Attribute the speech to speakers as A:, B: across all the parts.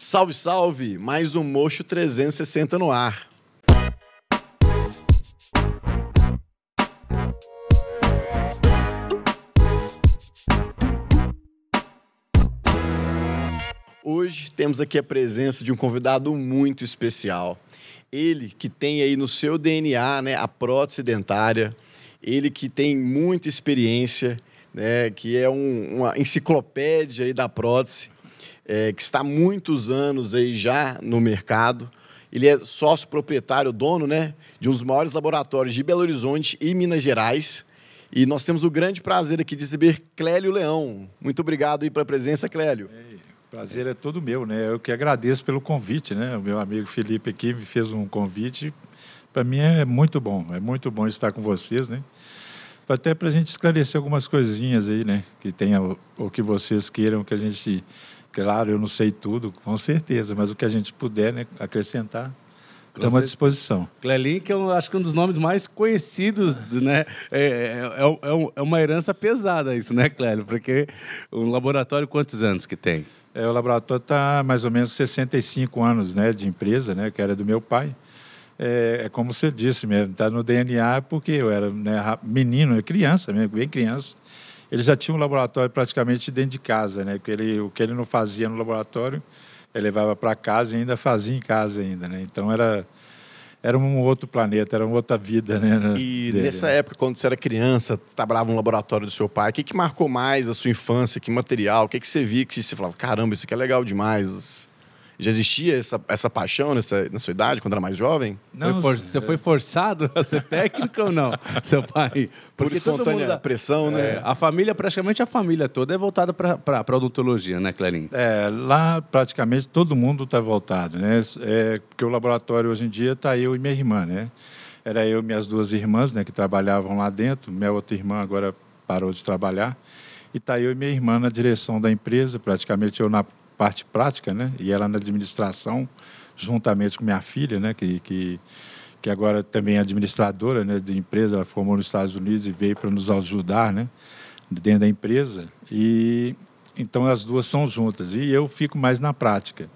A: Salve, salve! Mais um Mocho 360 no ar. Hoje temos aqui a presença de um convidado muito especial. Ele que tem aí no seu DNA né, a prótese dentária, ele que tem muita experiência, né, que é um, uma enciclopédia aí da prótese, é, que está há muitos anos aí já no mercado. Ele é sócio proprietário, dono né, de um dos maiores laboratórios de Belo Horizonte e Minas Gerais. E nós temos o grande prazer aqui de receber Clélio Leão. Muito obrigado aí pela presença, Clélio.
B: Ei, prazer é todo meu, né? Eu que agradeço pelo convite, né? O meu amigo Felipe aqui me fez um convite. Para mim é muito bom, é muito bom estar com vocês, né? Até para a gente esclarecer algumas coisinhas aí, né? Que tenha o que vocês queiram que a gente Claro, eu não sei tudo, com certeza, mas o que a gente puder né, acrescentar, estamos à disposição.
C: Clelin, que eu acho que é um dos nomes mais conhecidos, né? É, é, é, é uma herança pesada isso, né, Clélio? Porque o laboratório, quantos anos que tem?
B: É, o laboratório está mais ou menos 65 anos né, de empresa, né, que era do meu pai. É, é como você disse mesmo, está no DNA porque eu era né, menino, criança mesmo, bem criança ele já tinha um laboratório praticamente dentro de casa, né? Porque ele, o que ele não fazia no laboratório, ele levava para casa e ainda fazia em casa ainda, né? Então era era um outro planeta, era uma outra vida, né?
A: E dele, nessa né? época, quando você era criança, trabalhava no laboratório do seu pai, o que, que marcou mais a sua infância? Que material? O que, que você via que você falava, caramba, isso aqui é legal demais? Já existia essa, essa paixão nessa, na sua idade, quando era mais jovem?
C: Não, foi for, você foi forçado a ser técnico ou não, seu pai?
A: Porque Por espontânea mundo, pressão, né?
C: É, a família, praticamente a família toda é voltada para a odontologia, né, Clarim?
B: É, lá praticamente todo mundo está voltado, né? É, porque o laboratório hoje em dia está eu e minha irmã, né? Era eu e minhas duas irmãs, né, que trabalhavam lá dentro. Minha outra irmã agora parou de trabalhar. E está eu e minha irmã na direção da empresa, praticamente eu na parte prática, né? E ela na administração, juntamente com minha filha, né? Que, que, que agora também é administradora né, de empresa, ela formou nos Estados Unidos e veio para nos ajudar, né? Dentro da empresa. E então as duas são juntas. E eu fico mais na prática.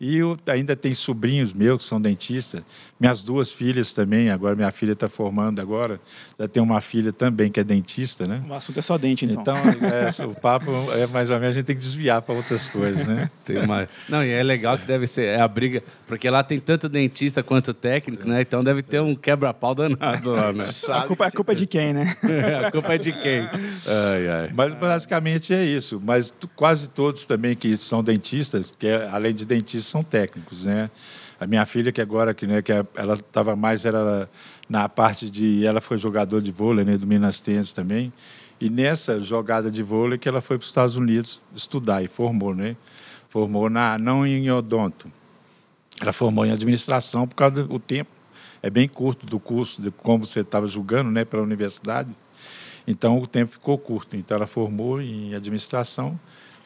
B: E eu ainda tenho sobrinhos meus que são dentistas, minhas duas filhas também, agora minha filha está formando agora, já tem uma filha também que é dentista, né?
D: O assunto é só dente, então.
B: Então, é, o papo é mais ou menos, a gente tem que desviar para outras coisas, né?
C: Uma... Não, e é legal que deve ser, é a briga, porque lá tem tanto dentista quanto técnico, né? Então deve ter um quebra-pau danado lá, né?
D: a, culpa, a culpa é de quem, né?
C: É, a culpa é de quem? Ai,
B: ai. Mas basicamente é isso. Mas quase todos também que são dentistas, que é, além de dentistas, são técnicos, né? A minha filha que agora que né que é, ela estava mais era na parte de ela foi jogador de vôlei né do Minas Tênis também e nessa jogada de vôlei que ela foi para os Estados Unidos estudar e formou, né? Formou na não em odonto, ela formou em administração por causa do tempo é bem curto do curso de como você estava julgando, né, pela universidade. Então o tempo ficou curto. Então ela formou em administração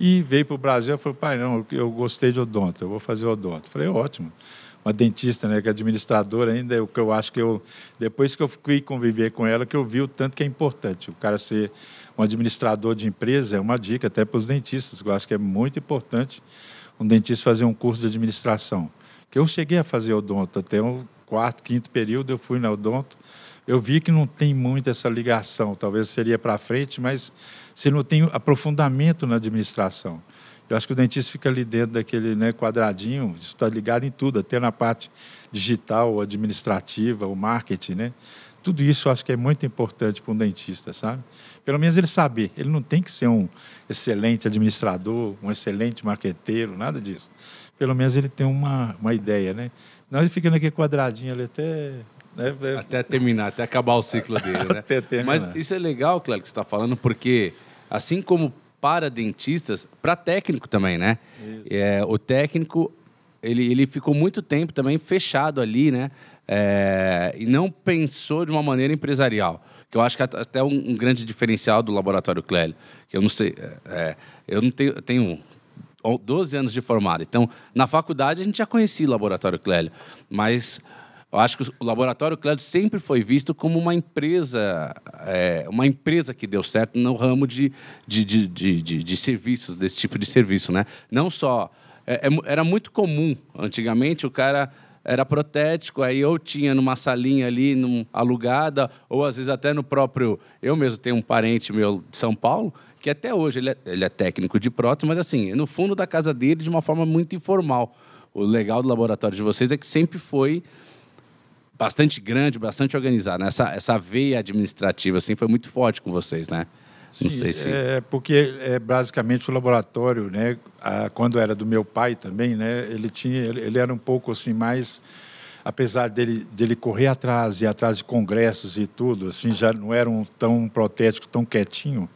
B: e veio para o Brasil e falou, pai, não, eu gostei de odonto, eu vou fazer odonto. Falei, ótimo. Uma dentista, né, que é administradora ainda, o que eu acho que eu, depois que eu fui conviver com ela, que eu vi o tanto que é importante. O cara ser um administrador de empresa é uma dica até para os dentistas, que eu acho que é muito importante um dentista fazer um curso de administração. Que eu cheguei a fazer odonto até o quarto, quinto período, eu fui na odonto, eu vi que não tem muito essa ligação, talvez seria para frente, mas você não tem aprofundamento na administração. Eu acho que o dentista fica ali dentro daquele né, quadradinho, isso está ligado em tudo, até na parte digital, administrativa, o marketing, né? Tudo isso eu acho que é muito importante para um dentista, sabe? Pelo menos ele saber. Ele não tem que ser um excelente administrador, um excelente marqueteiro, nada disso. Pelo menos ele tem uma, uma ideia, né? Não, ele fica naquele quadradinho ali até
C: né? Até terminar, até acabar o ciclo dele, né? Mas isso é legal, Cléber, que você está falando, porque assim como para dentistas, para técnico também, né? É, o técnico, ele, ele ficou muito tempo também fechado ali, né? É, e não pensou de uma maneira empresarial. Que eu acho que é até um, um grande diferencial do Laboratório Clélio. Que eu não sei... É, eu não tenho, tenho 12 anos de formado. Então, na faculdade, a gente já conhecia o Laboratório Clélio. Mas eu acho que o Laboratório Clédio sempre foi visto como uma empresa, é, uma empresa que deu certo no ramo de, de, de, de, de, serviços, desse tipo de serviço. Né? Não só é, é, era muito comum, antigamente, o cara era protético, aí eu tinha numa salinha ali, num, alugada, ou às vezes até no próprio... Eu mesmo tenho um parente meu de São Paulo, que até hoje ele é, ele é técnico de prótese, mas assim, no fundo da casa dele, de uma forma muito informal. O legal do laboratório de vocês é que sempre foi bastante grande, bastante organizado. Né? Essa, essa veia administrativa assim, foi muito forte com vocês, né?
B: Não Sim, sei se... É porque é basicamente o laboratório, né? A, quando era do meu pai também, né? Ele tinha, ele, ele era um pouco assim mais, apesar dele dele correr atrás e atrás de congressos e tudo, assim já não era um tão protético, tão quietinho.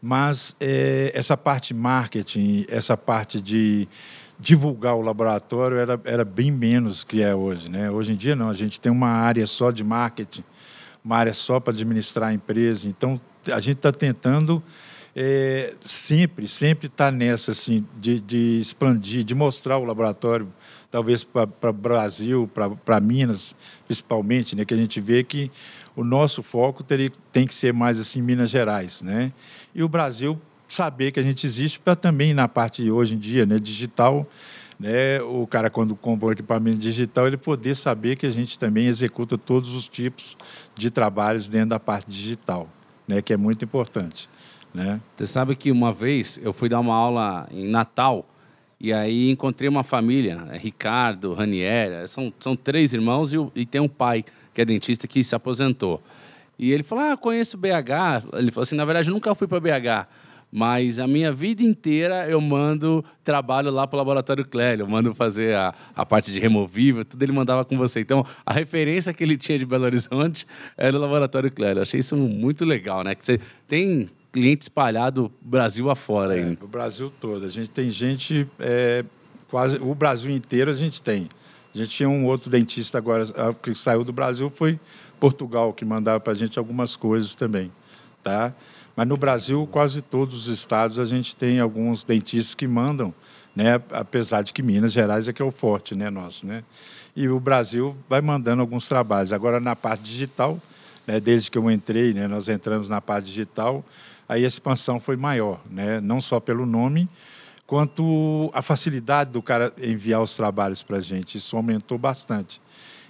B: Mas é, essa parte marketing, essa parte de divulgar o laboratório era, era bem menos que é hoje. Né? Hoje em dia, não, a gente tem uma área só de marketing, uma área só para administrar a empresa. Então, a gente está tentando é, sempre, sempre estar tá nessa, assim, de, de expandir, de mostrar o laboratório, talvez para o Brasil, para Minas, principalmente, né? que a gente vê que o nosso foco teria, tem que ser mais assim Minas Gerais, né? E o Brasil saber que a gente existe para também na parte hoje em dia, né, digital, né, o cara quando compra equipamento digital, ele poder saber que a gente também executa todos os tipos de trabalhos dentro da parte digital, né, que é muito importante, né?
C: Você sabe que uma vez eu fui dar uma aula em Natal e aí encontrei uma família, é Ricardo, Raniera, são, são três irmãos e, e tem um pai que é dentista que se aposentou. E ele falou: Ah, conheço BH. Ele falou assim: Na verdade, nunca fui para BH mas a minha vida inteira eu mando trabalho lá para o Laboratório Clélio, eu mando fazer a, a parte de removível, tudo ele mandava com você. Então, a referência que ele tinha de Belo Horizonte era o Laboratório Clélio. Eu achei isso muito legal, né? Que você tem cliente espalhado Brasil afora aí.
B: É, o Brasil todo. A gente tem gente, é, quase o Brasil inteiro a gente tem. A gente tinha um outro dentista agora que saiu do Brasil, foi Portugal, que mandava para a gente algumas coisas também, tá? Mas no Brasil, quase todos os estados, a gente tem alguns dentistas que mandam, né? apesar de que Minas Gerais é que é o forte né, nosso. Né? E o Brasil vai mandando alguns trabalhos. Agora, na parte digital, né, desde que eu entrei, né, nós entramos na parte digital, aí a expansão foi maior, né? não só pelo nome, quanto a facilidade do cara enviar os trabalhos para a gente. Isso aumentou bastante.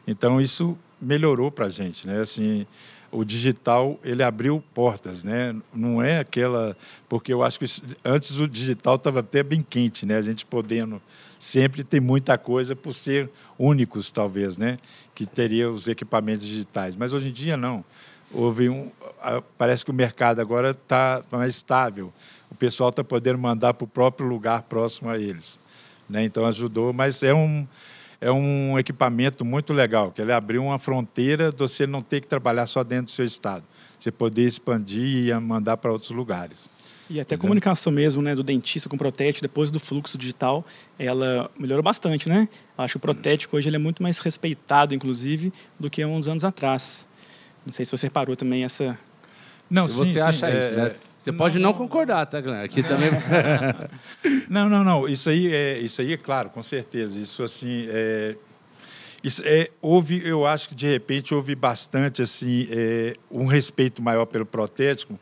B: Então, isso melhorou para a gente. Né? Assim, o digital ele abriu portas, né? Não é aquela porque eu acho que antes o digital estava até bem quente, né? A gente podendo sempre tem muita coisa por ser únicos talvez, né? Que teria os equipamentos digitais, mas hoje em dia não. Houve um parece que o mercado agora está mais estável. O pessoal está podendo mandar para o próprio lugar próximo a eles, né? Então ajudou, mas é um é um equipamento muito legal, que ele abriu uma fronteira de você não ter que trabalhar só dentro do seu estado. Você poder expandir e mandar para outros lugares.
D: E até a comunicação mesmo, né, do dentista com o protético, depois do fluxo digital, ela melhorou bastante, né? Acho que o protético hoje ele é muito mais respeitado, inclusive, do que uns anos atrás. Não sei se você reparou também essa...
C: Não, se sim, você sim, acha é, isso, né? Você pode não, não concordar, tá, Glenn? Aqui também.
B: não, não, não. Isso aí é, isso aí é claro, com certeza. Isso assim é, isso é, houve, eu acho que de repente houve bastante assim é, um respeito maior pelo protético,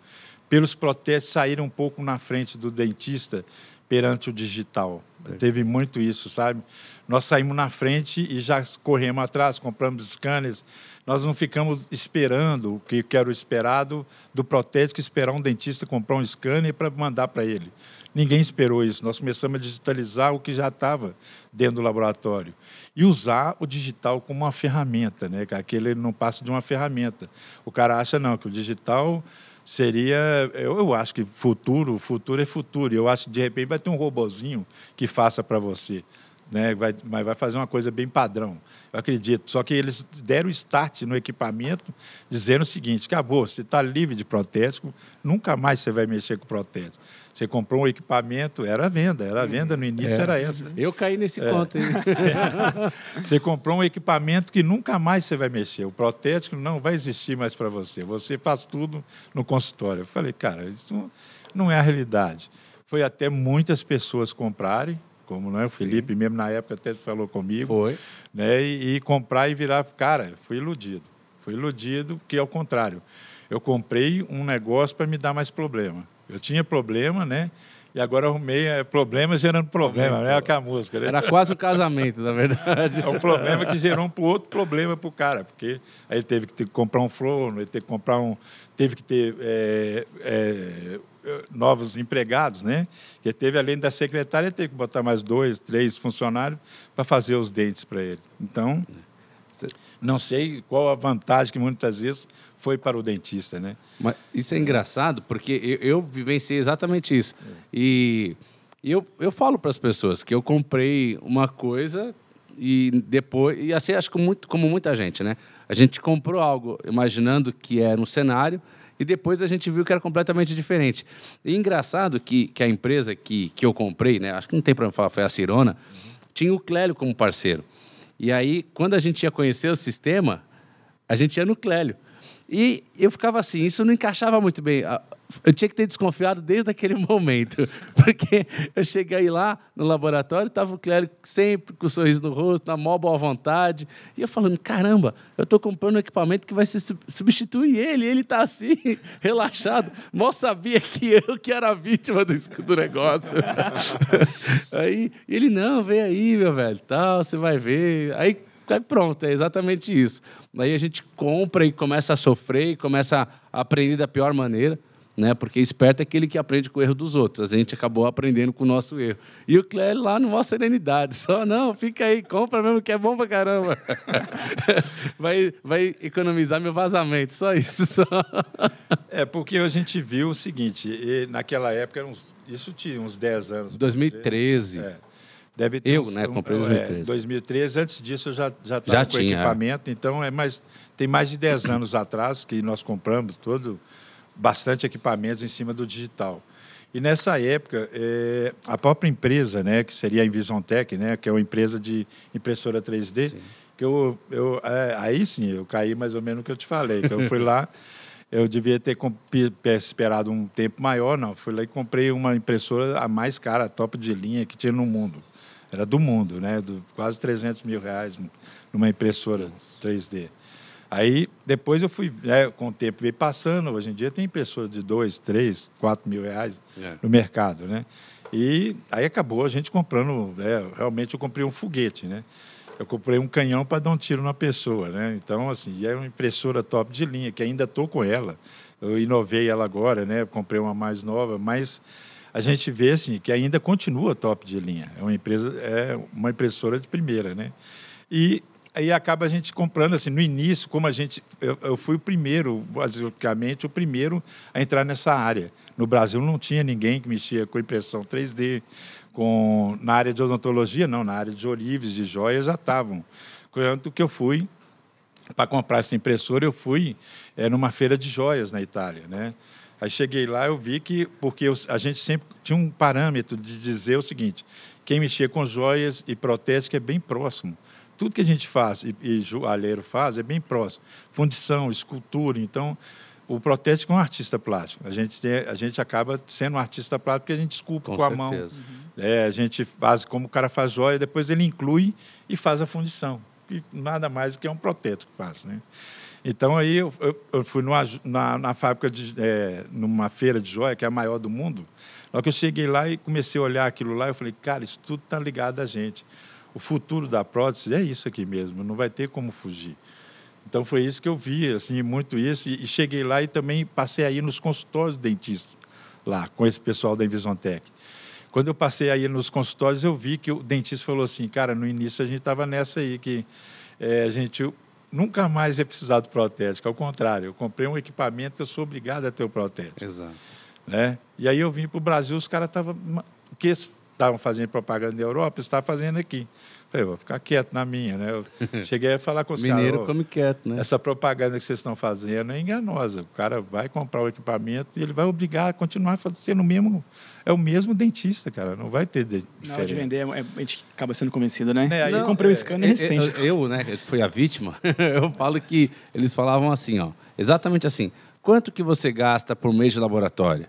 B: pelos protéticos saírem um pouco na frente do dentista perante o digital. É. Teve muito isso, sabe? Nós saímos na frente e já corremos atrás, compramos scanners, nós não ficamos esperando o que, era o esperado do protético, esperar um dentista comprar um scanner para mandar para ele. Ninguém esperou isso. Nós começamos a digitalizar o que já estava dentro do laboratório e usar o digital como uma ferramenta, né? Aquele não passa de uma ferramenta. O cara acha não que o digital seria, eu, eu acho que futuro, futuro é futuro. Eu acho que de repente vai ter um robozinho que faça para você né? vai, mas vai fazer uma coisa bem padrão, eu acredito. Só que eles deram start no equipamento dizendo o seguinte: acabou, você está livre de protético, nunca mais você vai mexer com protético. Você comprou um equipamento, era venda, era venda no início, é. era essa.
C: Eu caí nesse é. ponto.
B: você comprou um equipamento que nunca mais você vai mexer. O protético não vai existir mais para você. Você faz tudo no consultório. Eu falei, cara, isso não é a realidade. Foi até muitas pessoas comprarem, como não é o Felipe Sim. mesmo na época até falou comigo,
C: foi,
B: né? E, e, comprar e virar, cara, fui iludido, fui iludido que ao contrário, eu comprei um negócio para me dar mais problema. Eu tinha problema, né? E agora arrumei é, problema gerando problema, né? Que a música. Né?
C: Era quase um casamento, na verdade.
B: É um problema que gerou um outro problema para o cara, porque aí ele teve que, ter, comprar um forno, ele teve que comprar um. teve que ter é, é, novos empregados, né? Que teve, além da secretária, teve que botar mais dois, três funcionários para fazer os dentes para ele. Então, não sei qual a vantagem que muitas vezes foi para o dentista, né?
C: Mas isso é engraçado, porque eu, eu vivenciei exatamente isso. É. E eu, eu falo para as pessoas que eu comprei uma coisa e depois e assim acho que muito como muita gente né a gente comprou algo imaginando que era um cenário e depois a gente viu que era completamente diferente e engraçado que, que a empresa que, que eu comprei né acho que não tem problema falar foi a Cirona uhum. tinha o Clélio como parceiro e aí quando a gente ia conhecer o sistema a gente ia no Clélio e eu ficava assim, isso não encaixava muito bem. Eu tinha que ter desconfiado desde aquele momento, porque eu cheguei lá no laboratório, estava o Clérigo sempre com o um sorriso no rosto, na maior boa vontade, e eu falando, caramba, eu estou comprando um equipamento que vai substituir ele, ele está assim, relaxado. Mal sabia que eu que era a vítima do, do negócio. aí ele, não, vem aí, meu velho, tal, você vai ver. Aí pronto, é exatamente isso. Aí a gente compra e começa a sofrer e começa a aprender da pior maneira, né? Porque esperto é aquele que aprende com o erro dos outros. A gente acabou aprendendo com o nosso erro. E o Clélio lá numa serenidade, só não, fica aí, compra mesmo que é bom pra caramba. vai, vai economizar meu vazamento, só isso. Só.
B: É, porque a gente viu o seguinte, naquela época, isso tinha uns 10 anos.
C: 2013. É.
B: Deve
C: ter eu, uns, né? Comprei em 2013.
B: É, 2013, antes disso eu já já estava com tinha, equipamento, é. então é mais tem mais de 10 anos atrás que nós compramos todo bastante equipamentos em cima do digital. E nessa época, é, a própria empresa, né, que seria a Invisontech, né, que é uma empresa de impressora 3D, sim. que eu, eu é, aí sim, eu caí mais ou menos no que eu te falei, que eu fui lá, eu devia ter esperado um tempo maior, não, fui lá e comprei uma impressora a mais cara, a top de linha que tinha no mundo era do mundo, né? Do, quase 300 mil reais numa impressora 3D. Aí, depois eu fui, né, com o tempo veio passando, hoje em dia tem impressora de 2, 3, 4 mil reais é. no mercado, né? E aí acabou a gente comprando, né, realmente eu comprei um foguete, né? Eu comprei um canhão para dar um tiro na pessoa, né? Então, assim, é uma impressora top de linha, que ainda estou com ela. Eu inovei ela agora, né? Comprei uma mais nova, mas a gente vê assim, que ainda continua top de linha. É uma empresa, é uma impressora de primeira, né? E aí acaba a gente comprando assim no início como a gente eu, eu, fui o primeiro basicamente o primeiro a entrar nessa área. No Brasil não tinha ninguém que mexia com impressão 3D com na área de odontologia não na área de orives de joias já estavam. Tanto que eu fui para comprar essa impressora eu fui é, numa feira de joias na Itália né? Aí cheguei lá, eu vi que, porque eu, a gente sempre tinha um parâmetro de dizer o seguinte: quem mexia com joias e protética é bem próximo. Tudo que a gente faz e, e joalheiro faz é bem próximo. Fundição, escultura. Então, o protético é um artista plástico. A gente, tem, a gente acaba sendo um artista plástico porque a gente esculpe com, com a mão. Uhum. É, a gente faz como o cara faz joia, depois ele inclui e faz a fundição. E nada mais do que é um protético que faz. Né? Então aí eu, eu, eu fui numa, na, na fábrica, de, é, numa feira de joia, que é a maior do mundo. Na hora que eu cheguei lá e comecei a olhar aquilo lá, eu falei, cara, isso tudo está ligado a gente. O futuro da prótese é isso aqui mesmo, não vai ter como fugir. Então foi isso que eu vi, assim, muito isso. E, e cheguei lá e também passei aí nos consultórios dentistas, lá, com esse pessoal da Invisontech. Quando eu passei aí nos consultórios, eu vi que o dentista falou assim, cara, no início a gente estava nessa aí, que é, a gente nunca mais ia precisar do protético. Ao contrário, eu comprei um equipamento que eu sou obrigado a ter o protético.
C: Exato.
B: Né? E aí eu vim para o Brasil, os caras estavam. Que estavam fazendo propaganda na Europa, está fazendo aqui. Falei, vou ficar quieto na minha, né? Eu cheguei a falar com os
C: caras. Mineiro come quieto, né?
B: Essa propaganda que vocês estão fazendo é enganosa. O cara vai comprar o equipamento e ele vai obrigar a continuar sendo o mesmo. É o mesmo dentista, cara. Não vai ter de,
D: diferença. Na hora de vender, é, a gente acaba sendo convencido, né? É, eu comprei o um scanner é, recente.
C: Eu, eu, né, que fui a vítima, eu falo que eles falavam assim, ó. Exatamente assim. Quanto que você gasta por mês de laboratório?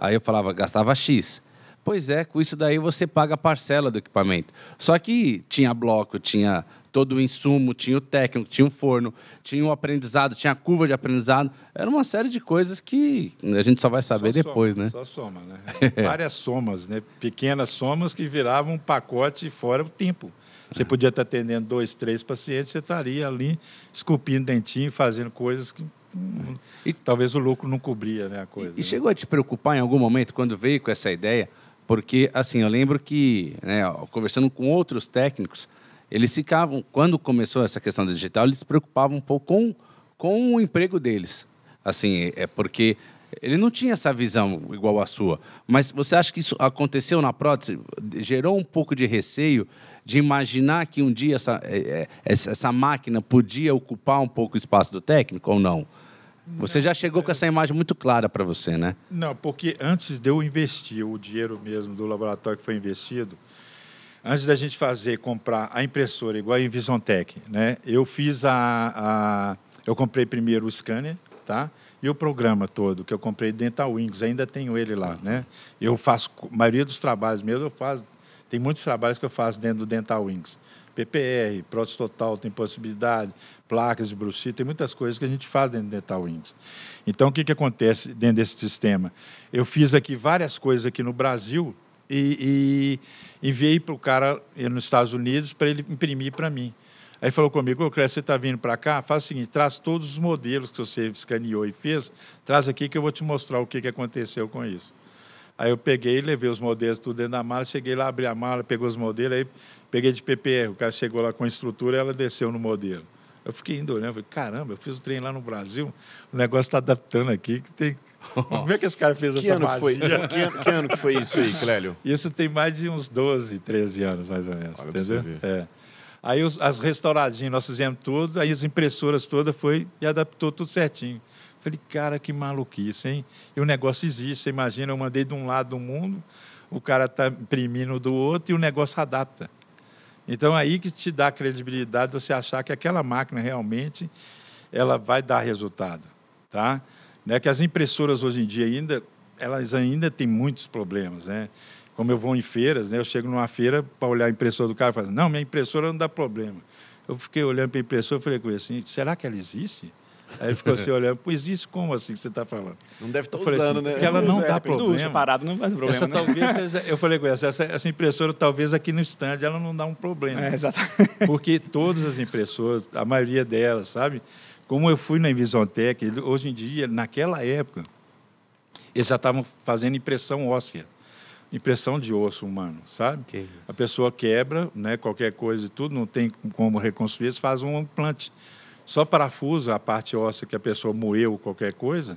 C: Aí eu falava, gastava X. Pois é, com isso daí você paga a parcela do equipamento. Só que tinha bloco, tinha todo o insumo, tinha o técnico, tinha o forno, tinha o aprendizado, tinha a curva de aprendizado. Era uma série de coisas que a gente só vai saber
B: só
C: depois,
B: soma,
C: né?
B: Só soma, né? Várias somas, né? Pequenas somas que viravam um pacote fora o tempo. Você podia estar atendendo dois, três pacientes, você estaria ali esculpindo dentinho, fazendo coisas que hum, e, talvez o lucro não cobria né, a coisa.
C: E,
B: né?
C: chegou a te preocupar em algum momento quando veio com essa ideia? Porque, assim, eu lembro que, né, conversando com outros técnicos, eles ficavam, quando começou essa questão do digital, eles se preocupavam um pouco com, com o emprego deles. Assim, é porque ele não tinha essa visão igual a sua. Mas você acha que isso aconteceu na prótese? Gerou um pouco de receio de imaginar que um dia essa, é, é, essa máquina podia ocupar um pouco o espaço do técnico ou não? Você já chegou com essa imagem muito clara para você, né?
B: Não, porque antes de eu investir o dinheiro mesmo do laboratório que foi investido, antes da gente fazer, comprar a impressora igual a Invisontech, né? Eu fiz a, a eu comprei primeiro o scanner, tá? E o programa todo que eu comprei Dental Wings, ainda tenho ele lá, né? Eu faço a maioria dos trabalhos mesmo eu faço tem muitos trabalhos que eu faço dentro do Dental Wings. PPR, prótese total, tem possibilidade, placas de bruxismo, tem muitas coisas que a gente faz dentro do Dental Wings. Então, o que, que acontece dentro desse sistema? Eu fiz aqui várias coisas aqui no Brasil e, e enviei para o cara nos Estados Unidos para ele imprimir para mim. Aí falou comigo, ô Cresce, você está vindo para cá? Faz o seguinte, traz todos os modelos que você escaneou e fez, traz aqui que eu vou te mostrar o que, que aconteceu com isso. Aí eu peguei, levei os modelos tudo dentro da mala, cheguei lá, abri a mala, pegou os modelos, aí peguei de PPR. O cara chegou lá com a estrutura e ela desceu no modelo. Eu fiquei indo olhando, falei, caramba, eu fiz o trem lá no Brasil, o negócio está adaptando aqui, que tem... Como é que esse cara fez
A: que
B: essa
A: ano que foi? Que, ano, que ano que foi isso aí, Clélio?
B: Isso tem mais de uns 12, 13 anos, mais ou menos, Olha entendeu? É. Aí os, as restauradinhas, nós fizemos tudo, aí as impressoras todas foi e adaptou tudo certinho. Falei, cara, que maluquice, hein? E o negócio existe, você imagina, eu mandei de um lado do mundo, o cara está imprimindo do outro e o negócio adapta. Então, aí que te dá credibilidade você achar que aquela máquina realmente ela vai dar resultado, tá? Né? Que as impressoras hoje em dia ainda, elas ainda têm muitos problemas, né? Como eu vou em feiras, né? Eu chego numa feira para olhar a impressora do cara e falo, não, minha impressora não dá problema. Eu fiquei olhando para a impressora e falei com ele assim, será que ela existe? Aí ele ficou assim olhando, pois isso como assim que você está falando?
A: Não deve estar tá usando,
B: assim,
A: né?
B: ela não dá problema. Uso,
D: parado não faz problema.
B: Essa
D: né?
B: talvez seja, eu falei com essa, essa, essa impressora talvez aqui no stand ela não dá um problema.
D: É, exatamente.
B: Porque todas as impressoras, a maioria delas, sabe? Como eu fui na Invisontech, hoje em dia, naquela época, eles já estavam fazendo impressão óssea impressão de osso humano, sabe? Que a pessoa quebra, né, qualquer coisa e tudo, não tem como reconstruir, eles fazem um implante só parafusa a parte óssea que a pessoa moeu qualquer coisa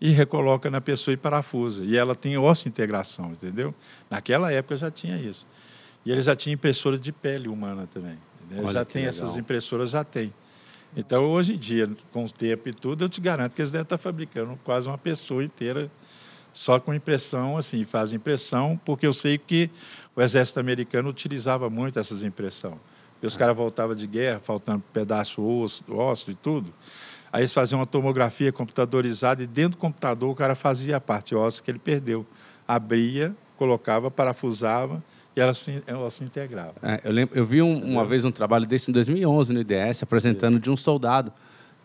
B: e recoloca na pessoa e parafusa. E ela tem osso integração, entendeu? Naquela época já tinha isso. E ele já tinha impressora de pele humana também. Já tem legal. essas impressoras, já tem. Então, hoje em dia, com o tempo e tudo, eu te garanto que eles devem estar fabricando quase uma pessoa inteira só com impressão, assim, faz impressão, porque eu sei que o exército americano utilizava muito essas impressões. E os caras voltavam de guerra, faltando pedaço osso, osso e tudo. Aí eles faziam uma tomografia computadorizada e dentro do computador o cara fazia a parte óssea que ele perdeu. Abria, colocava, parafusava e ela se, ela se integrava.
C: É, eu, lembro, eu vi um, uma vez um trabalho desse em 2011 no IDS, apresentando de um soldado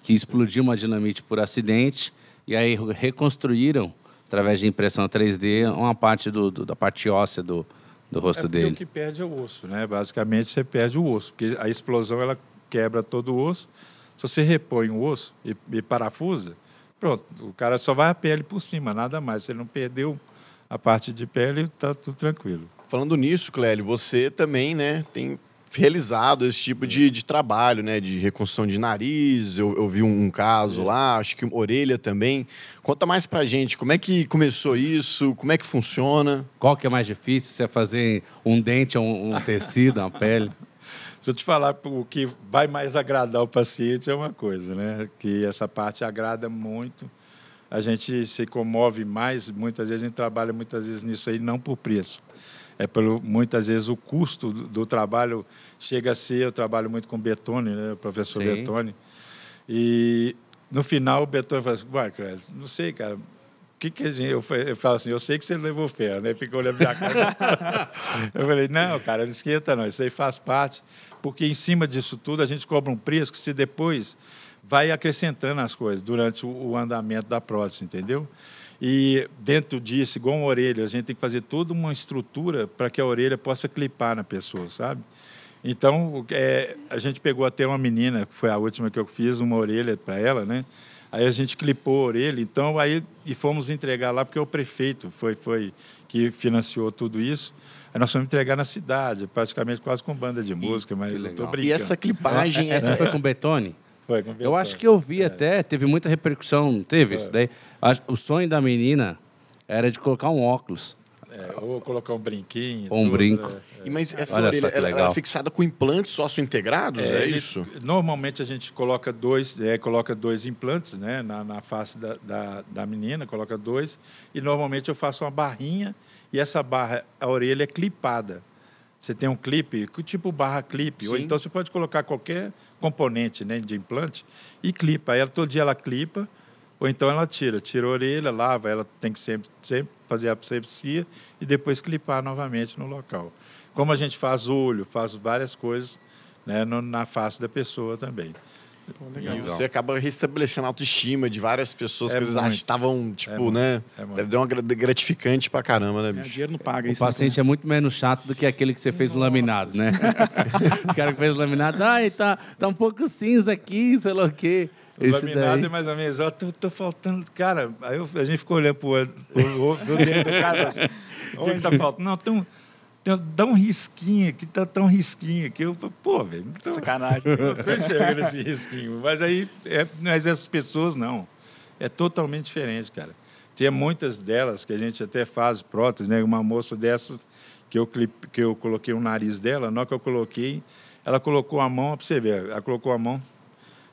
C: que explodiu uma dinamite por acidente e aí reconstruíram, através de impressão 3D, uma parte do, do da parte óssea do, do rosto é dele.
B: O que perde é o osso, né? Basicamente você perde o osso, porque a explosão ela quebra todo o osso. Se você repõe o osso e, e parafusa, pronto, o cara só vai a pele por cima, nada mais. Se ele não perdeu a parte de pele, está tudo tranquilo.
A: Falando nisso, Clélio, você também, né, tem realizado esse tipo de, de trabalho, né? De reconstrução de nariz. Eu, eu vi um, um caso é. lá, acho que orelha também. Conta mais pra gente, como é que começou isso? Como é que funciona?
C: Qual que é mais difícil? Você é fazer um dente, um, um tecido, uma pele?
B: Se eu te falar o que vai mais agradar o paciente é uma coisa, né? Que essa parte agrada muito. A gente se comove mais, muitas vezes a gente trabalha muitas vezes nisso aí não por preço é pelo muitas vezes o custo do, do, trabalho chega a ser eu trabalho muito com Betone né o professor Betone e no final o Betone fala assim, vai não sei cara que que a gente... Eu, eu falo assim, eu sei que você levou ferro, né? Fica olhando minha cara. eu falei, não, cara, não esquenta não, isso aí faz parte, porque em cima disso tudo a gente cobra um preço que se depois vai acrescentando as coisas durante o, o andamento da prótese, entendeu? E dentro disso, igual uma orelha, a gente tem que fazer toda uma estrutura para que a orelha possa clipar na pessoa, sabe? Então, é, a gente pegou até uma menina, que foi a última que eu fiz, uma orelha para ela, né? Aí a gente clipou a orelha, então aí e fomos entregar lá porque o prefeito foi foi que financiou tudo isso. Aí nós fomos entregar na cidade, praticamente quase com banda de música, mas eu tô brincando.
A: E essa clipagem,
C: essa foi com betone?
B: Foi com
C: Eu acho que eu vi é. até, teve muita repercussão, teve isso daí. O sonho da menina era de colocar um óculos.
B: É, ou colocar um brinquinho.
C: Ou um tudo, brinco.
A: É, é. Mas essa Olha orelha ela, ela, é fixada com implantes sócio-integrados, é, é isso?
B: Normalmente a gente coloca dois, é, coloca dois implantes né, na, na face da, da, da, menina, coloca dois, e normalmente eu faço uma barrinha e essa barra, a orelha é clipada. Você tem um clipe, tipo barra clipe, ou então você pode colocar qualquer componente né, de implante e clipa. Ela, todo dia ela clipa, ou então ela tira, tira a orelha, lava, ela tem que sempre, sempre fazer a asepsia e depois clipar novamente no local. Como a gente faz olho, faz várias coisas né, no, na face da pessoa também.
A: Legal. E você acaba restabelecendo a autoestima de várias pessoas é que às estavam, tipo, é né? É Deve dar uma gratificante pra caramba, né,
D: bicho? É, dinheiro não paga
C: o
D: isso.
C: O paciente né? é muito menos chato do que aquele que você fez Nossa. o laminado, né? o cara que fez o laminado, ai, tá, tá um pouco cinza aqui, sei lá o quê.
B: O Esse laminado daí. é mais ou menos, ó, tô, tô faltando. Cara, aí eu, a gente ficou olhando pro outro, pro dedo do cara assim, onde tá faltando? Não, tão, dá um risquinho aqui, tá tão risquinho aqui. Eu, pô, velho. Tô,
D: Sacanagem.
B: Eu tô enxergando esse risquinho. Mas aí, é, mas essas pessoas não. É totalmente diferente, cara. Tinha muitas delas que a gente até faz prótese, né? Uma moça dessas que eu, clip, que eu coloquei o nariz dela, na hora que eu coloquei, ela colocou a mão, para você ver, ela colocou a mão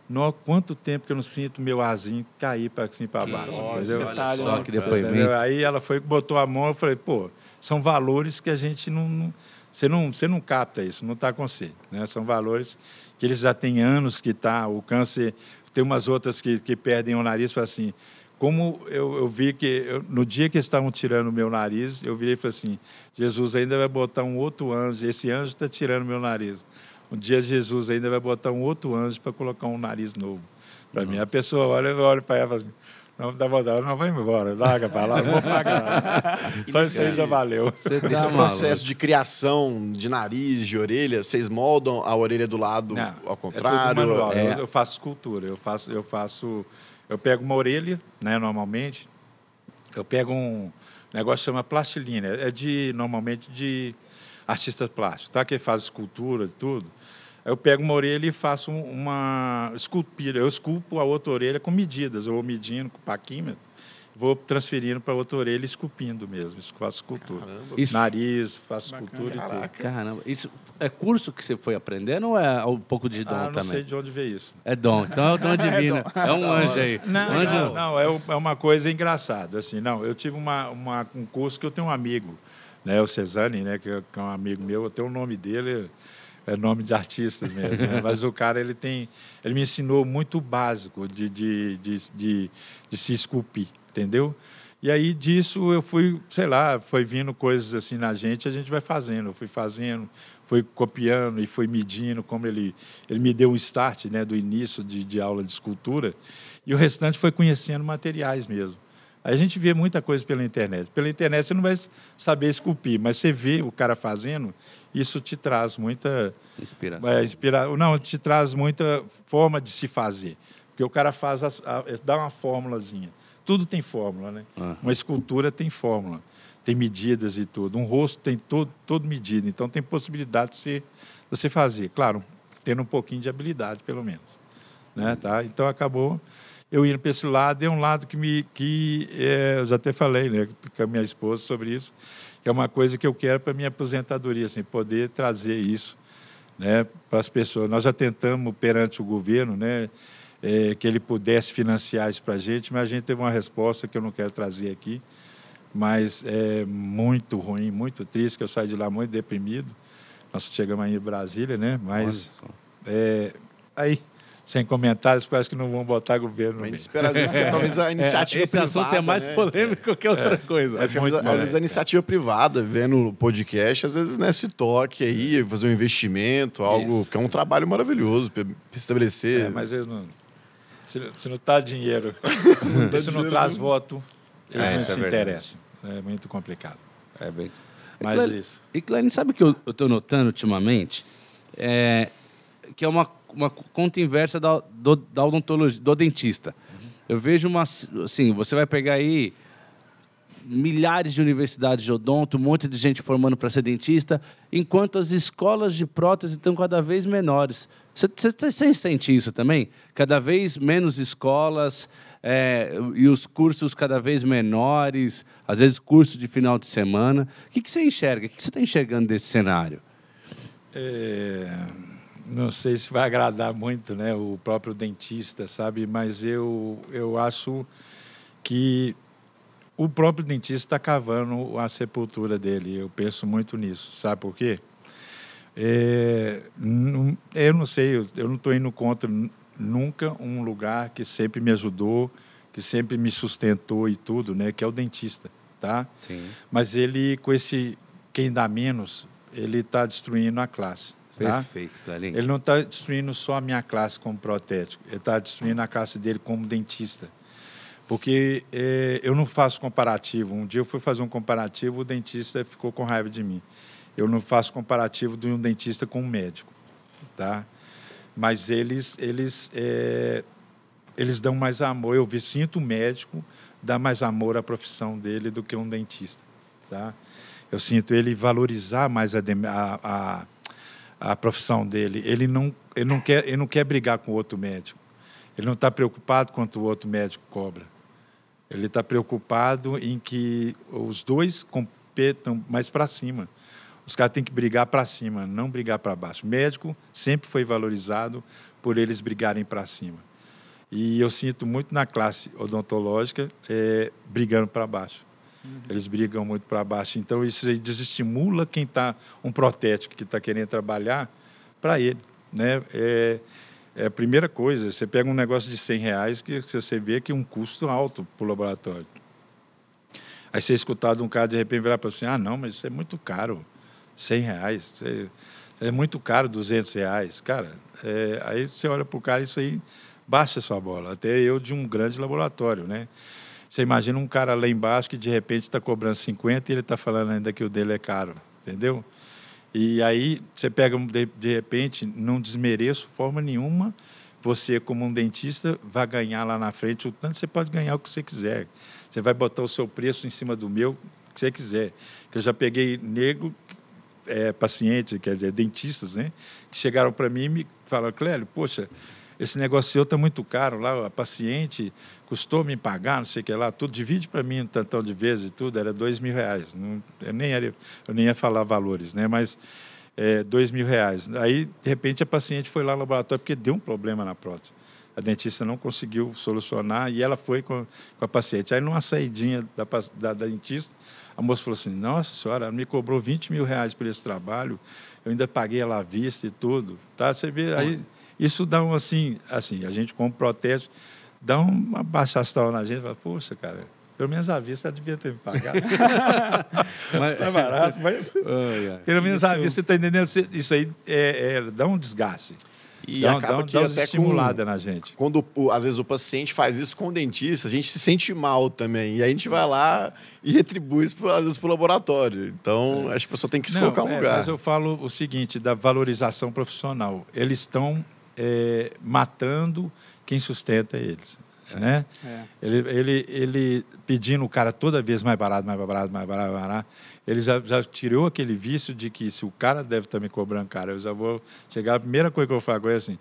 B: no quanto tempo que eu não sinto meu azinho cair para assim para baixo, entendeu?
C: Olha só que depoimento.
B: Aí ela foi botou a mão, eu falei, pô, são valores que a gente não, não você não você não capta isso, não está com você, né? São valores que eles já têm anos que tá o câncer tem umas outras que, que perdem o nariz, foi assim, como eu, eu vi que eu, no dia que estavam tirando o meu nariz, eu virei e falei assim, Jesus ainda vai botar um outro anjo, esse anjo está tirando meu nariz. Um dia Jesus ainda vai botar um outro anjo para colocar um nariz novo para mim. A pessoa olha, olha para ela e fala assim, não dá vontade, não vai embora, larga para lá, não vou pagar. Só isso aí já valeu.
A: Você tá Esse processo de criação de nariz, de orelha, vocês moldam a orelha do lado não, ao contrário? É
B: manual. É. Eu, eu, faço escultura, eu faço, eu faço, eu pego uma orelha, né, normalmente, eu pego um negócio que chama plastilina, é de normalmente de artistas plásticos, tá? Que faz escultura e tudo. Aí eu pego uma orelha e faço uma esculpida. Eu esculpo a outra orelha com medidas. Eu vou medindo com o paquímetro, vou transferindo para outra orelha e esculpindo mesmo. Faço escultura. Isso... Nariz, faço Bacana. escultura Caraca. e tudo.
C: Caramba. Isso é curso que você foi aprendendo ou é um pouco de dom
B: ah, não
C: também?
B: não sei de onde veio isso.
C: É dom. Então é o dom divino. é, dom. é, um anjo aí.
B: Não,
C: anjo...
B: não, não é, é uma coisa engraçada. Assim, não, eu tive uma, uma, um curso que eu tenho um amigo, né, o Cesani, né, que é um amigo meu, eu tenho o nome dele é nome de artistas mesmo. Né? Mas o cara ele tem, ele me ensinou muito básico de, de, de, de, de se esculpir, entendeu? E aí disso eu fui, sei lá, foi vindo coisas assim na gente, a gente vai fazendo, eu fui fazendo, fui copiando e fui medindo como ele ele me deu um start, né, do início de, de aula de escultura, e o restante foi conhecendo materiais mesmo. A gente vê muita coisa pela internet. Pela internet você não vai saber esculpir, mas você vê o cara fazendo isso te traz muita
C: inspiração.
B: É, inspira... Não, te traz muita forma de se fazer. Porque o cara faz a, a, dá uma fórmulazinha. Tudo tem fórmula, né? Uhum. Uma escultura tem fórmula, tem medidas e tudo. Um rosto tem todo, todo medido. Então tem possibilidade de você, de você fazer. Claro, tendo um pouquinho de habilidade, pelo menos. Né? Tá? Então acabou eu indo para esse lado, é um lado que me que é, eu já até falei né, com a minha esposa sobre isso, que é uma coisa que eu quero para minha aposentadoria, assim, poder trazer isso né, para as pessoas. Nós já tentamos perante o governo, né, é, que ele pudesse financiar isso para a gente, mas a gente teve uma resposta que eu não quero trazer aqui, mas é muito ruim, muito triste, que eu saí de lá muito deprimido. Nós chegamos aí em Brasília, né, mas é, aí sem comentários, porque acho que não vão botar governo.
A: A gente espera, às vezes, que talvez a iniciativa
C: Esse
A: privada,
C: assunto é mais
A: né?
C: polêmico que outra coisa.
A: Às, vezes, às vezes a iniciativa privada, vendo o podcast, às vezes né, se toque aí, fazer um investimento, algo
C: Isso.
A: que é um trabalho maravilhoso para estabelecer.
B: É, mas eles não. Se, se não tá dinheiro, se não traz
A: não.
B: voto, eles
C: É,
B: não
C: é
B: se
C: verdade.
B: interessam. É muito complicado.
C: É bem.
B: Mas
C: Clélio-
B: isso.
C: E, Clélio, sabe o que eu estou notando ultimamente? É, que é uma, uma conta inversa da, do, da odontologia, do dentista. Eu vejo uma. Assim, você vai pegar aí milhares de universidades de odonto, um monte de gente formando para ser dentista, enquanto as escolas de prótese estão cada vez menores. Você, sente isso também? Cada vez menos escolas é, e os cursos cada vez menores, às vezes curso de final de semana. O que, você enxerga? O que você está enxergando desse cenário?
B: É, não sei se vai agradar muito né, o próprio dentista, sabe? Mas eu, eu acho que o próprio dentista está cavando a sepultura dele. Eu penso muito nisso. Sabe por quê? É, não- eu não sei, eu, eu não estou indo contra nunca um lugar que sempre me ajudou, que sempre me sustentou e tudo, né? Que é o dentista, tá?
C: Sim.
B: Mas ele, com esse quem dá menos, ele está destruindo a classe. Tá?
C: Perfeito.
B: Ele não está destruindo só a minha classe como protético, ele está destruindo a classe dele como dentista. Porque eh, eu não faço comparativo. Um dia eu fui fazer um comparativo, o dentista ficou com raiva de mim. Eu não faço comparativo de um dentista com um médico. Tá? Mas eles, eles, eh, eles dão mais amor. Eu vi- sinto o médico dar mais amor à profissão dele do que um dentista. Tá? Eu sinto ele valorizar mais a, a, a, a profissão dele. Ele não, ele, não quer, ele não quer brigar com outro médico. Ele não está preocupado quanto o outro médico cobra. Ele está preocupado em que os dois competam mais para cima. Os caras têm que brigar para cima, não brigar para baixo. Médico sempre foi valorizado por eles brigarem para cima. E eu sinto muito na classe odontológica é, brigando para baixo. Eles brigam muito para baixo. Então, isso aí desestimula quem está, um protético que está querendo trabalhar, para ele. Né? É, é a primeira coisa. Você pega um negócio de 100 reais que você vê que é um custo alto para o laboratório. Aí você escutar de um cara de repente virar para você, ah, não, mas isso é muito caro, 100 reais, é, é muito caro, 200 reais. Cara, é, aí você olha para o cara, isso aí baixa a sua bola. Até eu de um grande laboratório, né? Você imagina um cara lá embaixo que de repente está cobrando 50 e ele está falando ainda que o dele é caro, entendeu? E aí você pega, de, de repente, não desmereço forma nenhuma, você como um dentista vai ganhar lá na frente o tanto, você pode ganhar o que você quiser. Você vai botar o seu preço em cima do meu, que você quiser. Eu já peguei nego, é, paciente, quer dizer, dentistas, né? Que chegaram para mim e me falaram, Clélio, poxa, esse negócio seu está muito caro lá, a paciente custou me pagar, não sei o que lá, tudo, divide para mim um tantão de vezes e tudo, era dois mil reais. Não, eu, nem era, eu nem ia falar valores, né? Mas é, dois mil reais. Aí, de repente, a paciente foi lá no laboratório porque deu um problema na prótese. A dentista não conseguiu solucionar e ela foi com, com a paciente. Aí, numa saidinha da, da, da dentista, a moça falou assim: Nossa senhora, me cobrou 20 mil reais por esse trabalho, eu ainda paguei ela à vista e tudo. Tá? Você vê, aí, isso dá um assim, assim, a gente como protege, dá uma baixa astral na gente, fala, poxa, cara, pelo menos à vista devia ter me pagado. mas, tá barato, mas
C: Ai, ai.
B: pelo menos
D: Isso-
B: à vista, você está entendendo? Isso aí é, é- dá um desgaste.
A: E
B: dá, um-
A: acaba
B: dá, um-
A: que
B: dá
A: até com,
B: estimulada na gente.
A: quando o- às vezes o paciente faz isso com o dentista, a gente se sente mal também. E aí a gente vai lá e retribui isso, às vezes, para o laboratório. Então, acho que a pessoa tem que se
B: Não,
A: colocar no
B: é,
A: lugar.
B: Mas eu falo o seguinte, da valorização profissional. Eles estão é, matando quem sustenta eles. Né?
D: É.
B: Ele, ele, ele pedindo o cara toda vez mais barato, mais barato, mais barato, mais barato. Ele já, já tirou aquele vício de que se o cara deve estar me cobrando caro, eu já vou chegar. A primeira coisa que eu falo é assim: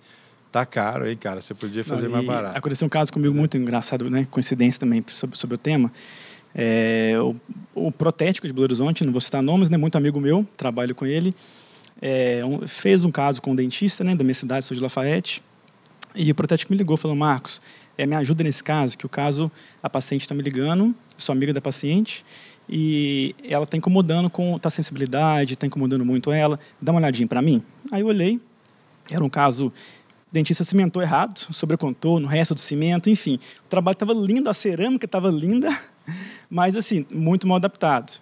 B: tá caro, hein, cara? Você podia fazer
D: Não,
B: mais barato.
D: Aconteceu um caso comigo muito engraçado, né? Coincidência também sobre, sobre o tema. É, o, o protético de Belo Horizonte, não vou citar nomes, né? Muito amigo meu, trabalho com ele. É, um- fez um caso com um dentista, né? Da minha cidade, sou de Lafayette. E o protético me ligou, falou: Marcos, é, me ajuda nesse caso, que o caso, a paciente está me ligando, sou amiga da paciente, e ela está incomodando com tá sensibilidade, está incomodando muito ela. Dá uma olhadinha para mim. Aí eu olhei, era um caso dentista cimentou errado, sobre o contorno, o resto do cimento, enfim. O trabalho estava lindo, a cerâmica estava linda, mas assim, muito mal adaptado.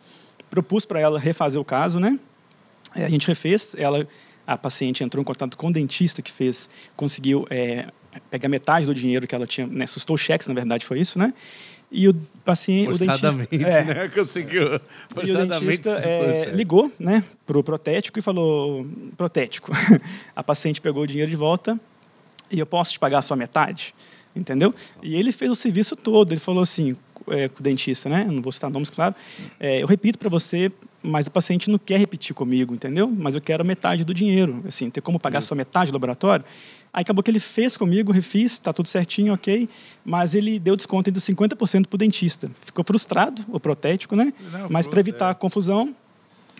D: Propus para ela refazer o caso, né? A gente refez, ela, a paciente entrou em contato com o dentista que fez, conseguiu é, pegar metade do dinheiro que ela tinha, né, sustou cheques, na verdade foi isso, né? E o paciente, o dentista,
C: é, né? Conseguiu.
D: E o dentista é, ligou, né, para o protético e falou: protético, a paciente pegou o dinheiro de volta e eu posso te pagar a sua metade, entendeu? E ele fez o serviço todo. Ele falou assim, é, com o dentista, né? Não vou citar nomes, claro. É, eu repito para você, mas o paciente não quer repetir comigo, entendeu? Mas eu quero metade do dinheiro, assim, ter como pagar a sua metade do laboratório. Aí acabou que ele fez comigo, refiz, está tudo certinho, ok, mas ele deu desconto de 50% para o dentista. Ficou frustrado, o protético, né? Não, mas para evitar é. a confusão,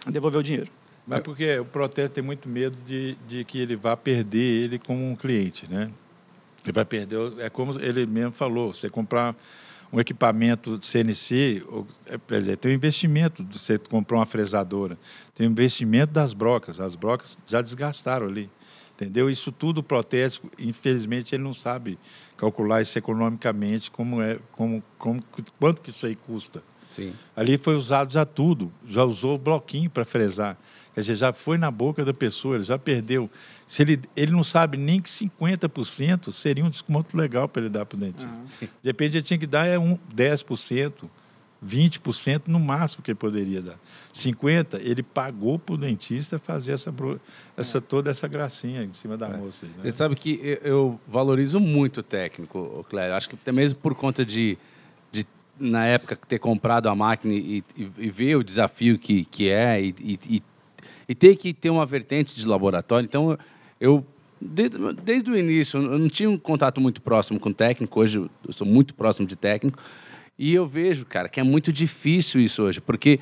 D: devolveu o dinheiro.
B: Mas porque o protético tem muito medo de, de que ele vá perder ele como um cliente, né? Ele vai perder, é como ele mesmo falou, você comprar um equipamento CNC, quer dizer, tem um investimento, você comprar uma fresadora, tem um investimento das brocas, as brocas já desgastaram ali. Entendeu? Isso tudo protético, infelizmente ele não sabe calcular isso economicamente como é, como, como quanto que isso aí custa.
C: Sim.
B: Ali foi usado já tudo, já usou o bloquinho para fresar. Quer dizer, já foi na boca da pessoa, ele já perdeu. Se ele, ele não sabe nem que 50% seria um desconto legal para ele dar para o dentista. Uhum. De repente ele tinha que dar é um 10%. 20% no máximo que ele poderia dar. 50% ele pagou para o dentista fazer essa, essa, toda essa gracinha em cima da é. moça. Né?
C: Você sabe que eu valorizo muito o técnico, Clério. Acho que até mesmo por conta de, de na época, ter comprado a máquina e, e, e ver o desafio que, que é e, e, e ter que ter uma vertente de laboratório. Então, eu Desde, desde, o início, eu não tinha um contato muito próximo com o técnico, hoje eu sou muito próximo de técnico, e eu vejo, cara, que é muito difícil isso hoje, porque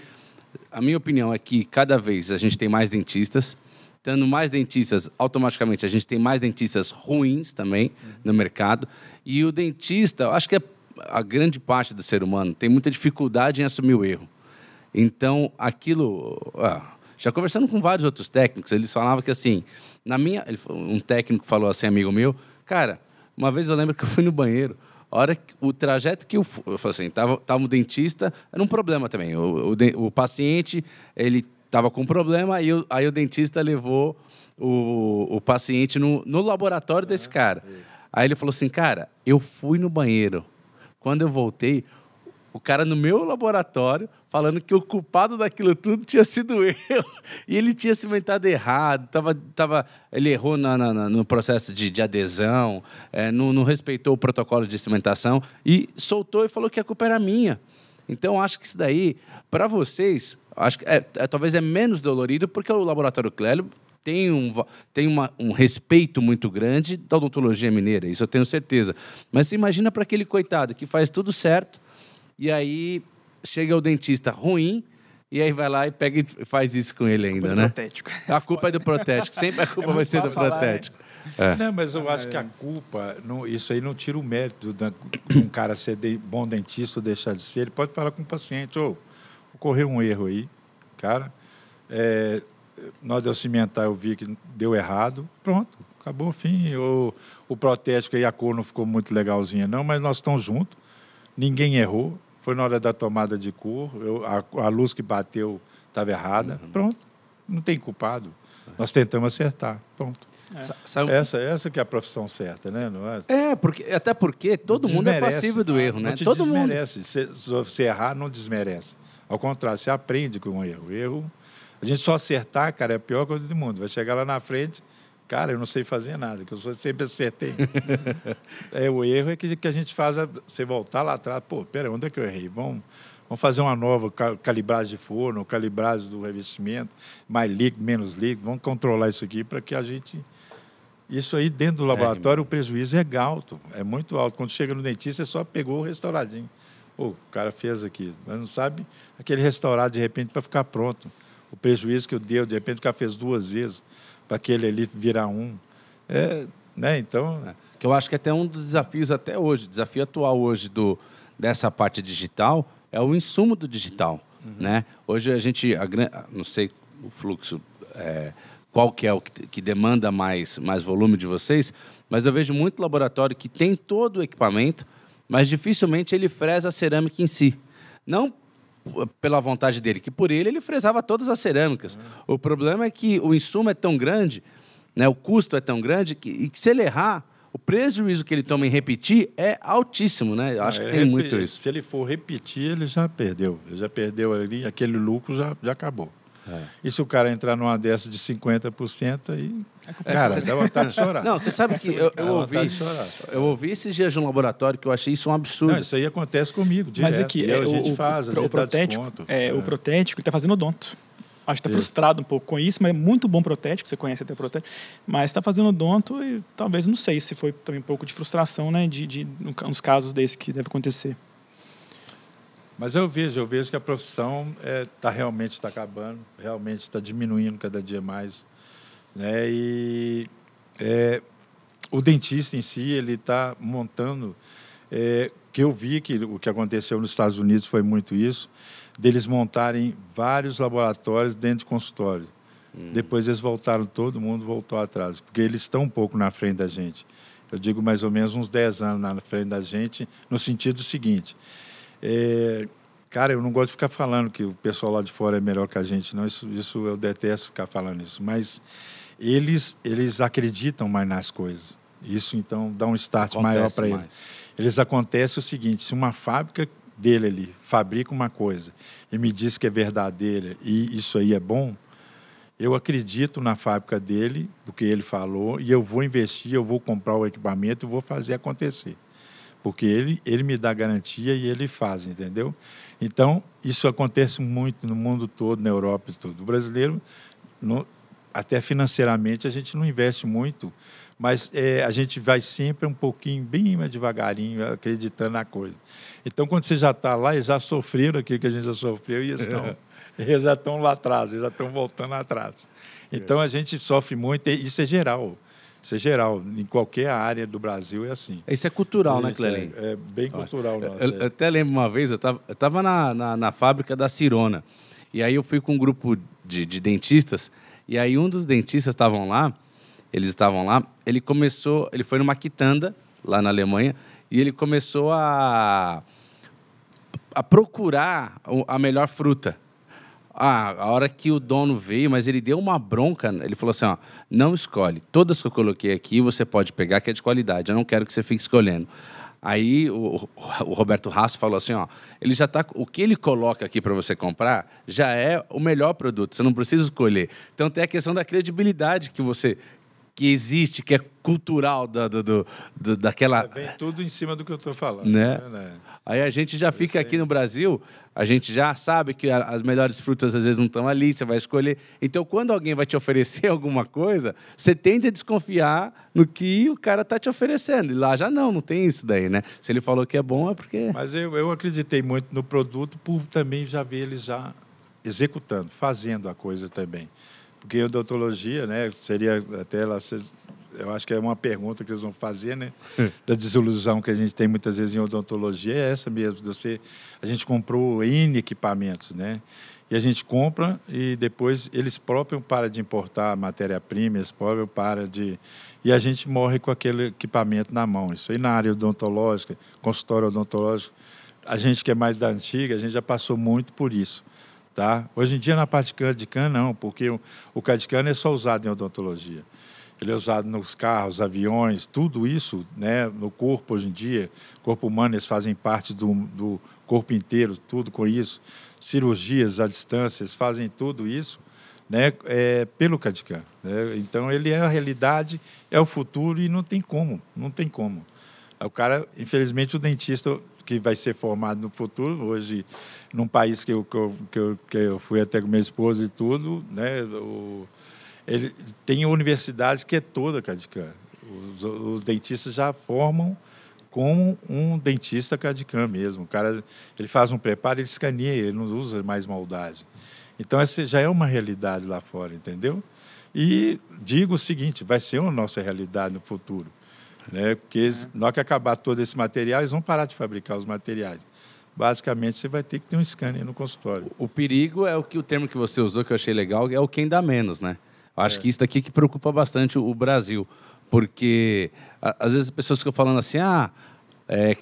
C: a minha opinião é que cada vez a gente tem mais dentistas, tendo mais dentistas, automaticamente a gente tem mais dentistas ruins também uhum. no mercado. E o dentista, eu acho que é a grande parte do ser humano tem muita dificuldade em assumir o erro. Então, aquilo. Ah, já conversando com vários outros técnicos, eles falavam que assim, na minha. Um técnico falou assim, amigo meu, cara, uma vez eu lembro que eu fui no banheiro. A hora que, o trajeto que eu, eu falei assim, tava, tava um dentista, era um problema também. O, o, o paciente, ele tava com um problema, e eu, aí o dentista levou o, o paciente no, no laboratório desse cara. Aí ele falou assim, cara, eu fui no banheiro. Quando eu voltei, o cara no meu laboratório falando que o culpado daquilo tudo tinha sido eu. E ele tinha cimentado errado, tava, tava, ele errou na, na, no processo de, de adesão, é, não, não, respeitou o protocolo de cimentação e soltou e falou que a culpa era minha. Então, acho que isso daí, para vocês, acho que é, é, talvez é menos dolorido, porque o Laboratório Clélio tem, um, tem uma, um respeito muito grande da odontologia mineira, isso eu tenho certeza. Mas você imagina para aquele coitado que faz tudo certo e aí chega o dentista ruim, e aí vai lá e pega e faz isso com ele ainda, né?
D: Protético.
C: A culpa é do protético. Sempre a culpa é vai ser do protético.
B: Falar, né? é. Não, mas eu acho que a culpa, não, isso aí não tira o mérito de um cara ser de, bom dentista ou deixar de ser. Ele pode falar com o paciente, ou oh, ocorreu um erro aí, cara. É, nós deu cimentar, eu vi que deu errado, pronto, acabou o fim. O, o protético aí, a cor não ficou muito legalzinha, não, mas nós estamos juntos, ninguém errou, foi na hora da tomada de cor, eu, a, a, luz que bateu estava errada. Uhum. Pronto, não tem culpado. Nós tentamos acertar. Pronto. É. Essa, essa que é a profissão certa, né? Não
C: é? é, porque, até porque todo mundo é passível do erro, né?
B: Não
C: todo
B: desmerece. Mundo. Se, se errar, não desmerece. Ao contrário, você aprende com o erro. O erro, a gente só acertar, cara, é a pior coisa do mundo. Vai chegar lá na frente, Cara, eu não sei fazer nada, que eu sempre acertei. é, o erro é que, que a gente faz você voltar lá atrás. Pô, pera, onde é que eu errei? Vamos, vamos fazer uma nova calibragem de forno, calibragem do revestimento, mais líquido, menos líquido. Vamos controlar isso aqui para que a gente. Isso aí, dentro do é, laboratório, é, o prejuízo é alto, é muito alto. Quando chega no dentista, você só pegou o restauradinho. Pô, o cara fez aqui, mas não sabe aquele restaurado de repente para ficar pronto. O prejuízo que eu deu, de repente o cara fez duas vezes para aquele ali virar um. É, né? Então. É,
C: que eu acho que até um dos desafios até hoje, desafio atual hoje do, dessa parte digital é o insumo do digital. Uhum. Né? Hoje a gente, a, não sei o fluxo é, qual que é o que, que demanda mais, mais volume de vocês, mas eu vejo muito laboratório que tem todo o equipamento, mas dificilmente ele fresa a cerâmica em si. Não pela vontade dele, que por ele ele fresava todas as cerâmicas. O problema é que o insumo é tão grande, né, o custo é tão grande, que, e que se ele errar, o prejuízo que ele toma em repetir é altíssimo, né? Eu acho é, que tem muito isso.
B: Se ele for repetir, ele já perdeu. Ele já perdeu ali, aquele lucro já, já acabou. É. E se o cara entrar numa dessa de 50%, aí. É, cara, dá vontade de chorar.
C: Não, você sabe que eu, eu ouvi. Eu ouvi esses dias de um laboratório que eu achei isso um absurdo. Não,
B: isso aí acontece comigo. Direto.
D: Mas é que
B: é,
D: a gente o, faz, o, o, protético, é, é, o protético está fazendo odonto. Acho que está frustrado um pouco com isso, mas é muito bom protético, você conhece até protético, mas está fazendo odonto e talvez, não sei se foi também um pouco de frustração, né, de, de nos casos desses que deve acontecer.
B: Mas eu vejo, eu vejo que a profissão está é, tá, realmente está acabando, realmente está diminuindo cada dia mais, né? E é, o dentista em si ele está montando, é, que eu vi que o que aconteceu nos Estados Unidos foi muito isso, deles montarem vários laboratórios dentro de consultório. Hum. Depois eles voltaram, todo mundo voltou atrás, porque eles estão um pouco na frente da gente. Eu digo mais ou menos uns 10 anos na frente da gente, no sentido seguinte é, cara, eu não gosto de ficar falando que o pessoal lá de fora é melhor que a gente, não. Isso, isso eu detesto ficar falando isso. Mas eles, eles acreditam mais nas coisas. Isso então dá um start Acontece maior para eles. Eles acontece o seguinte: se uma fábrica dele ali fabrica uma coisa e me diz que é verdadeira e isso aí é bom, eu acredito na fábrica dele, porque ele falou, e eu vou investir, eu vou comprar o equipamento e vou fazer acontecer porque ele, ele me dá garantia e ele faz, entendeu? Então, isso acontece muito no mundo todo, na Europa e tudo. O brasileiro, no, até financeiramente, a gente não investe muito, mas é, a gente vai sempre um pouquinho, bem mais devagarinho, acreditando na coisa. Então, quando você já está lá, eles já sofreram aquilo que a gente já sofreu e estão, eles já estão lá atrás, eles já estão voltando atrás. Então, a gente sofre muito, e isso é geral. Isso é geral, em qualquer área do Brasil é assim.
C: Isso é cultural, né, Clelin?
B: É, é, bem cultural.
C: Nossa, eu, eu, até lembro uma vez, eu estava na, na, na, fábrica da Cirona, e aí eu fui com um grupo de, de dentistas, e aí um dos dentistas estavam lá, eles estavam lá, ele começou, ele foi numa quitanda, lá na Alemanha, e ele começou a, a procurar a melhor fruta. Ah, a hora que o dono veio, mas ele deu uma bronca, ele falou assim, ó, não escolhe. Todas que eu coloquei aqui, você pode pegar, que é de qualidade. Eu não quero que você fique escolhendo. Aí o, o Roberto Rasso falou assim, ó, ele já tá, o que ele coloca aqui para você comprar já é o melhor produto. Você não precisa escolher. Então tem a questão da credibilidade que você que existe, que é cultural da, do, do, do daquela.
B: Vem tudo em cima do que eu estou falando.
C: Né? né? Aí a gente já fica aqui no Brasil, a gente já sabe que as melhores frutas às vezes não estão ali, você vai escolher. Então, quando alguém vai te oferecer alguma coisa, você tende a desconfiar no que o cara está te oferecendo. E lá já não, não tem isso daí, né? Se ele falou que é bom, é porque.
B: Mas eu, eu acreditei muito no produto por também já ver eles já executando, fazendo a coisa também. Porque odontologia, né, seria até lá, eu acho que é uma pergunta que eles vão fazer, né, da desilusão que a gente tem muitas vezes em odontologia, é essa mesmo, você, a gente comprou N equipamentos, né, e a gente compra e depois eles próprios param de importar matéria-prima, eles próprios param de... E a gente morre com aquele equipamento na mão. Isso aí na área odontológica, consultório odontológico, a gente que é mais da antiga, a gente já passou muito por isso. Tá? Hoje em dia, na parte de CAN, não, porque o, o CAD-CAN é só usado em odontologia. Ele é usado nos carros, aviões, tudo isso, né, no corpo hoje em dia. Corpo humano, eles fazem parte do, do corpo inteiro, tudo com isso. Cirurgias à distância, eles fazem tudo isso né, é, pelo CAD-CAM. Né? Então, ele é a realidade, é o futuro e não tem como, não tem como. O cara, infelizmente, o dentista que vai ser formado no futuro. Hoje, num país que eu, que eu, que eu, que eu fui até com minha esposa e tudo, né, o, ele tem universidades que é toda CADCAM. Os, os dentistas já formam como um dentista CADCAM mesmo. O cara ele faz um preparo, ele escaneia, ele não usa mais moldagem. Então, essa já é uma realidade lá fora, entendeu? E digo o seguinte, vai ser uma nossa realidade no futuro. Né? Porque eles, na hora que acabar todos esses materiais, vão parar de fabricar os materiais. Basicamente, você vai ter que ter um scanner no consultório.
C: O, o perigo é o que o termo que você usou, que eu achei legal, é o quem dá menos, né? Acho é. que isso daqui que preocupa bastante o Brasil, porque às vezes as pessoas ficam falando assim, ah, é,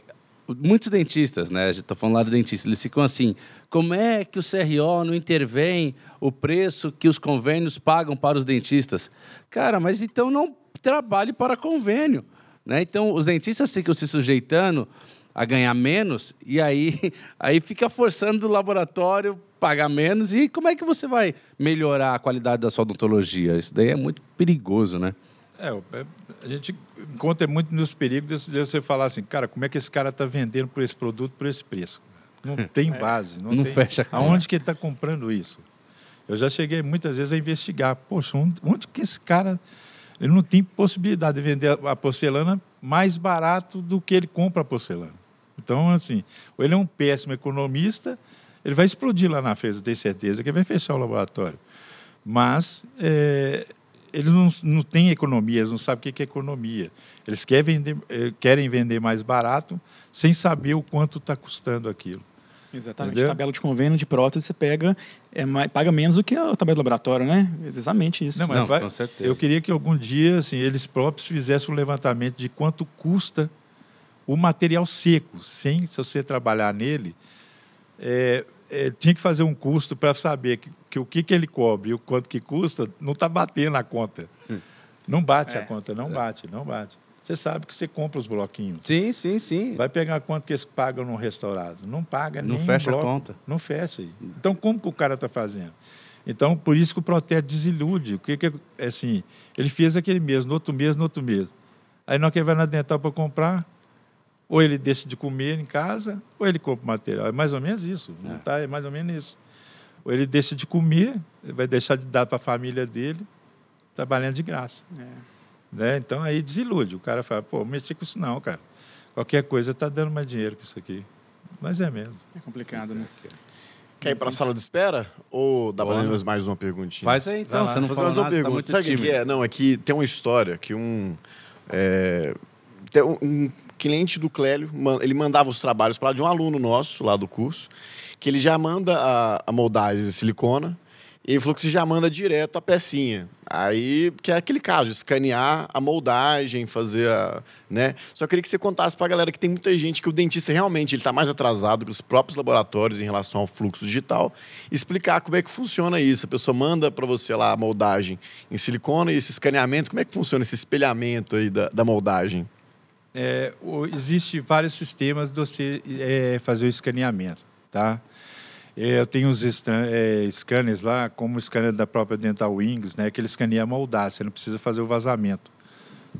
C: muitos dentistas, né? Estou falando lá de dentista, eles ficam assim: como é que o CRO não intervém o preço que os convênios pagam para os dentistas? Cara, mas então não trabalhe para convênio. Né? Então, os dentistas ficam se sujeitando a ganhar menos e aí, aí fica forçando o laboratório pagar menos. E como é que você vai melhorar a qualidade da sua odontologia? Isso daí é muito perigoso, né?
B: É, é a gente encontra muito nos perigos de você falar assim, cara, como é que esse cara está vendendo por esse produto por esse preço? Não tem base. Não,
C: não
B: tem...
C: fecha.
B: Aonde que ele está comprando isso? Eu já cheguei muitas vezes a investigar. Poxa, onde que esse cara ele não tem possibilidade de vender a porcelana mais barato do que ele compra a porcelana. Então, assim, ou ele é um péssimo economista, ele vai explodir lá na feira, eu tenho certeza que vai fechar o laboratório. Mas é, eles não, não têm economia, eles não sabem o que é economia. Eles querem vender, eh, querem vender mais barato sem saber o quanto está custando aquilo.
D: Exatamente. Entendeu? Tabela de convênio de prótese você pega, é, mais, paga menos do que a tabela do laboratório, né? Exatamente isso.
B: Não, mas Não, vai, com certeza. Eu queria que algum dia assim, eles próprios fizessem um levantamento de quanto custa o material seco, sem se você trabalhar nele. É, é, tinha que fazer um custo para saber que, que, o que, que ele cobre e o quanto que custa, não está batendo a conta. Hum. Não bate é. a conta, não bate, não bate. Você sabe que você compra os bloquinhos.
C: Sim, sim, sim.
B: Vai pegar quanto que eles pagam no restaurado? Não paga
C: Não
B: fecha
C: bloco. a conta.
B: Não fecha. Então, como que o cara está fazendo? Então, por isso que o Protet desilude. O que, que é assim? Ele fez aquele mês, no outro mês, no outro mês. Aí, não que vai na dental para comprar, ou ele deixa de comer em casa, ou ele compra material. É mais ou menos isso. Não é. Tá? é mais ou menos isso. Ou ele deixa de comer, vai deixar de dar para a família dele, trabalhando de graça. É. Né? Então aí desilude. O cara fala, pô, mexer com isso não, cara. Qualquer coisa está dando mais dinheiro que isso aqui. Mas é mesmo.
D: É complicado, né?
A: Quer ir para a sala de espera? Ou dá para mais uma perguntinha?
C: Faz aí então, você não
A: Faz mais uma nada, tá pergunta. Tá Sabe o que é? Não, aqui é tem uma história que um, é, tem um cliente do Clélio, ele mandava os trabalhos para de um aluno nosso lá do curso, que ele já manda a, a moldagem de silicona, e ele falou que você já manda direto a pecinha. Aí, que é aquele caso, escanear a moldagem, fazer a. Né? Só queria que você contasse para a galera que tem muita gente que o dentista realmente está mais atrasado que os próprios laboratórios em relação ao fluxo digital. Explicar como é que funciona isso. A pessoa manda para você lá a moldagem em silicone e esse escaneamento, como é que funciona esse espelhamento aí da, da moldagem?
B: É, Existem vários sistemas de você é, fazer o escaneamento, tá? É, eu tenho uns é, scanners lá, como o scanner da própria Dental Wings, né, que ele escaneia moldar, você não precisa fazer o vazamento.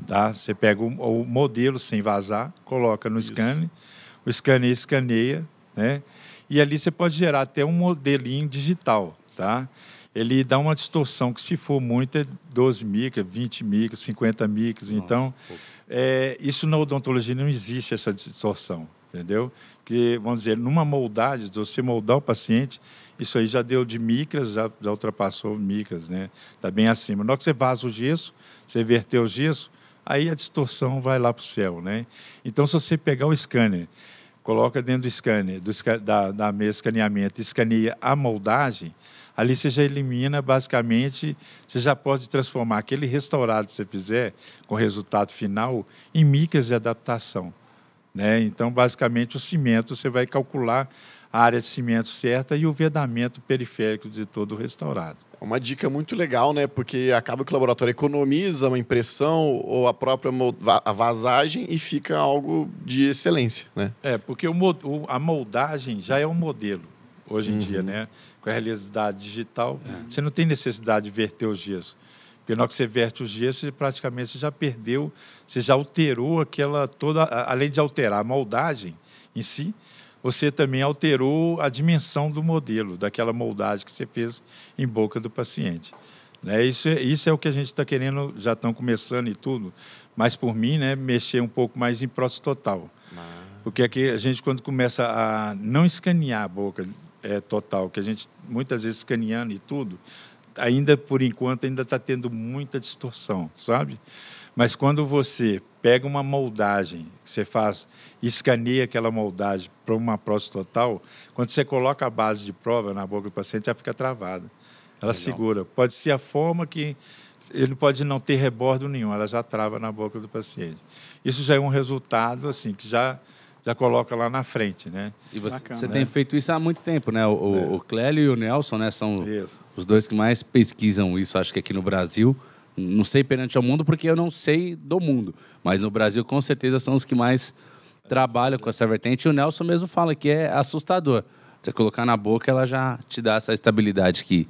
B: Tá? Você pega o, o modelo sem vazar, coloca no Isso. scanner, o scanner escaneia, né? e ali você pode gerar até um modelinho digital. Tá? Ele dá uma distorção que, se for muito, é 12 micras, 20 micras, 50 micras. Então, é, isso na odontologia não existe essa distorção, entendeu? Porque, vamos dizer, numa moldagem, você moldar o paciente, isso aí já deu de micras, já, já ultrapassou micras, né? Está bem acima. Na hora que você vaza o gesso, você verter o gesso, aí a distorção vai lá para o céu, né? Então, se você pegar o scanner, coloca dentro do scanner, do, da, da mesa de escaneamento, escaneia a moldagem, ali você já elimina, basicamente, você já pode transformar aquele restaurado que você fizer, com resultado final, em micras de adaptação. Né? Então, basicamente, o cimento, você vai calcular a área de cimento certa e o vedamento periférico de todo o restaurado.
A: É uma dica muito legal, né? Porque acaba que o laboratório economiza uma impressão ou a própria a vazagem e fica algo de excelência, né?
B: É, porque o, a moldagem já é um modelo hoje em uhum. dia, né? Com a realidade digital, é. você não tem necessidade de verter os gesso. Porque na hora que você verte os gesso, você praticamente já perdeu, você já alterou aquela toda, além de alterar a moldagem em si, você também alterou a dimensão do modelo, daquela moldagem que você fez em boca do paciente. Né? Isso, é, isso é o que a gente está querendo, já estão começando e tudo, mas por mim, né, mexer um pouco mais em prótese total. Porque aqui a gente, quando começa a não escanear a boca é, total, que a gente muitas vezes escaneando e tudo, ainda por enquanto ainda está tendo muita distorção, sabe? Mas quando você pega uma moldagem, você faz, escaneia aquela moldagem para uma prótese total, quando você coloca a base de prova na boca do paciente, já fica travada. Ela Legal. segura. Pode ser a forma que ele pode não ter rebordo nenhum, ela já trava na boca do paciente. Isso já é um resultado assim que já já coloca lá na frente, né?
C: E você, Bacana, você né? tem feito isso há muito tempo, né? O, é. o Clélio e o Nelson, né, são isso. os dois que mais pesquisam isso, acho que aqui no Brasil. Não sei perante ao mundo porque eu não sei do mundo, mas no Brasil com certeza são os que mais trabalham com essa vertente. E o Nelson mesmo fala que é assustador. Você colocar na boca, ela já te dá essa estabilidade que,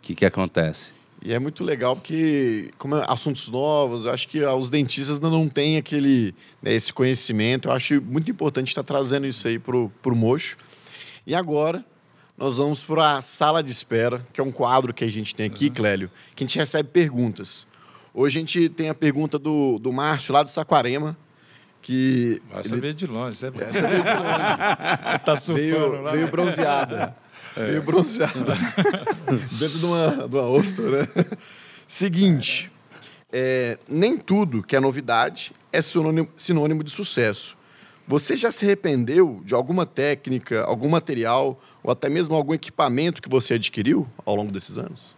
C: que, que acontece.
A: E é muito legal porque, como é assuntos novos, eu acho que os dentistas ainda não têm aquele, né, esse conhecimento. Eu acho muito importante estar trazendo isso aí para o Mocho. E agora, nós vamos para a sala de espera, que é um quadro que a gente tem aqui, uhum. Clélio, que a gente recebe perguntas. Hoje a gente tem a pergunta do, do Márcio, lá de Saquarema, que...
B: Essa ele... veio de longe, é
A: Essa veio de longe.
B: tá surfando
A: veio,
B: lá.
A: Veio bronzeada. É. Meio bronzeada. Dentro de uma, de uma ostra, né? Seguinte, é, nem tudo que é novidade é sinônimo, sinônimo de sucesso. Você já se arrependeu de alguma técnica, algum material ou até mesmo algum equipamento que você adquiriu ao longo desses anos?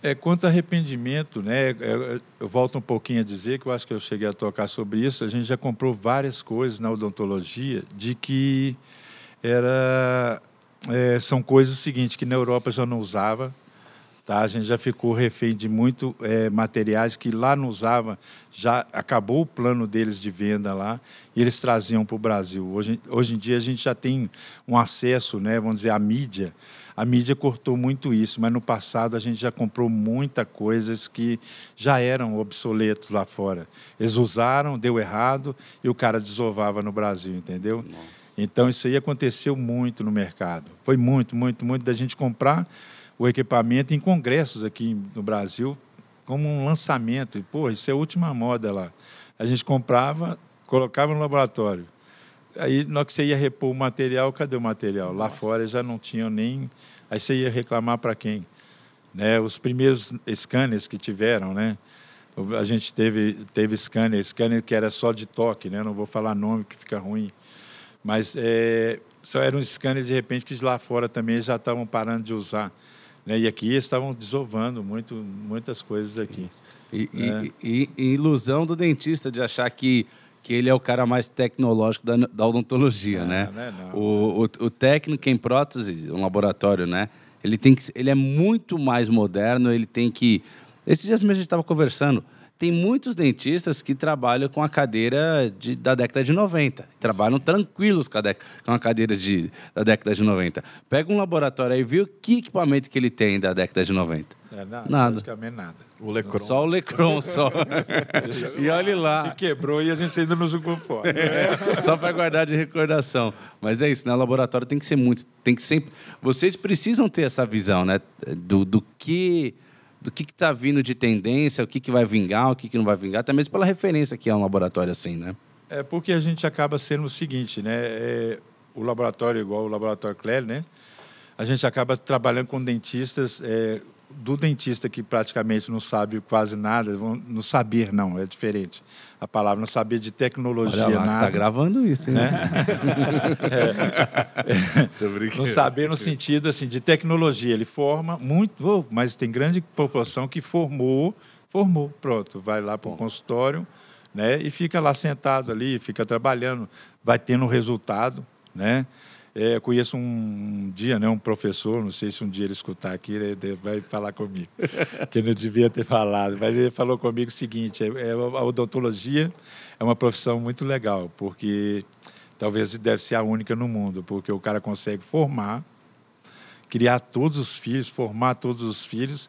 B: É, quanto a arrependimento, né, é, eu volto um pouquinho a dizer que eu acho que eu cheguei a tocar sobre isso. A gente já comprou várias coisas na odontologia de que era é, são coisas o seguinte que na Europa já não usava. Tá? A gente já ficou refém de muito é, materiais que lá não usava, já acabou o plano deles de venda lá e eles traziam para o Brasil. Hoje, hoje em dia a gente já tem um acesso, né, vamos dizer, à mídia. A mídia cortou muito isso, mas no passado a gente já comprou muita coisas que já eram obsoletos lá fora. Eles usaram, deu errado e o cara desovava no Brasil, entendeu? Nossa. Então, isso aí aconteceu muito no mercado. Foi muito, muito, muito da gente comprar o equipamento em congressos aqui no Brasil, como um lançamento. E, pô, isso é a última moda lá. A gente comprava, colocava no laboratório. Aí, na hora que você ia repor o material, cadê o material? Lá Nossa. fora já não tinha nem. Aí você ia reclamar para quem? Né? Os primeiros scanners que tiveram, né? A gente teve, teve scanner, scanner que era só de toque, né? Não vou falar nome que fica ruim. Mas é, só eram scanners, de repente, que lá fora também já estavam parando de usar. Né? E aqui estavam desovando muito, muitas coisas aqui.
C: E, é. e, e, ilusão do dentista de achar que, que ele é o cara mais tecnológico da, da odontologia, não, né? Não é não, o, o, o, técnico em prótese, um laboratório, né? Ele, tem que, ele é muito mais moderno, ele tem que... Esses dias mesmo a gente estava conversando tem muitos dentistas que trabalham com a cadeira de, da década de 90. Trabalham tranquilos com a, com a cadeira de, da década de 90. Pega um laboratório aí e vê que equipamento que ele tem da década de 90.
B: É, nada. nada. nada.
A: O Lecron.
C: Só o Lecron, só. e olhe lá.
B: Se quebrou e a gente ainda não jogou fora.
C: É, só para guardar de recordação. Mas é isso, né? O laboratório tem que ser muito. Tem que sempre. Vocês precisam ter essa visão, né? Do, do que do que está vindo de tendência, o que, que vai vingar, o que, que não vai vingar, até mesmo pela referência que é um laboratório assim, né?
B: É porque a gente acaba sendo o seguinte, né? É, o laboratório igual o laboratório Clélia, né? A gente acaba trabalhando com dentistas é, do dentista que praticamente não sabe quase nada, não saber não, é diferente. A palavra não saber de tecnologia Olha lá, nada.
C: Tá gravando isso, né?
B: é. não saber no sentido assim de tecnologia, ele forma muito, mas tem grande proporção que formou, formou, pronto, vai lá para o consultório, né? E fica lá sentado ali, fica trabalhando, vai tendo resultado, né? É, conheço um dia, né, um professor, não sei se um dia ele escutar aqui, ele vai falar comigo, que eu não devia ter falado, mas ele falou comigo o seguinte: é, é, a odontologia é uma profissão muito legal, porque talvez deve ser a única no mundo, porque o cara consegue formar, criar todos os filhos, formar todos os filhos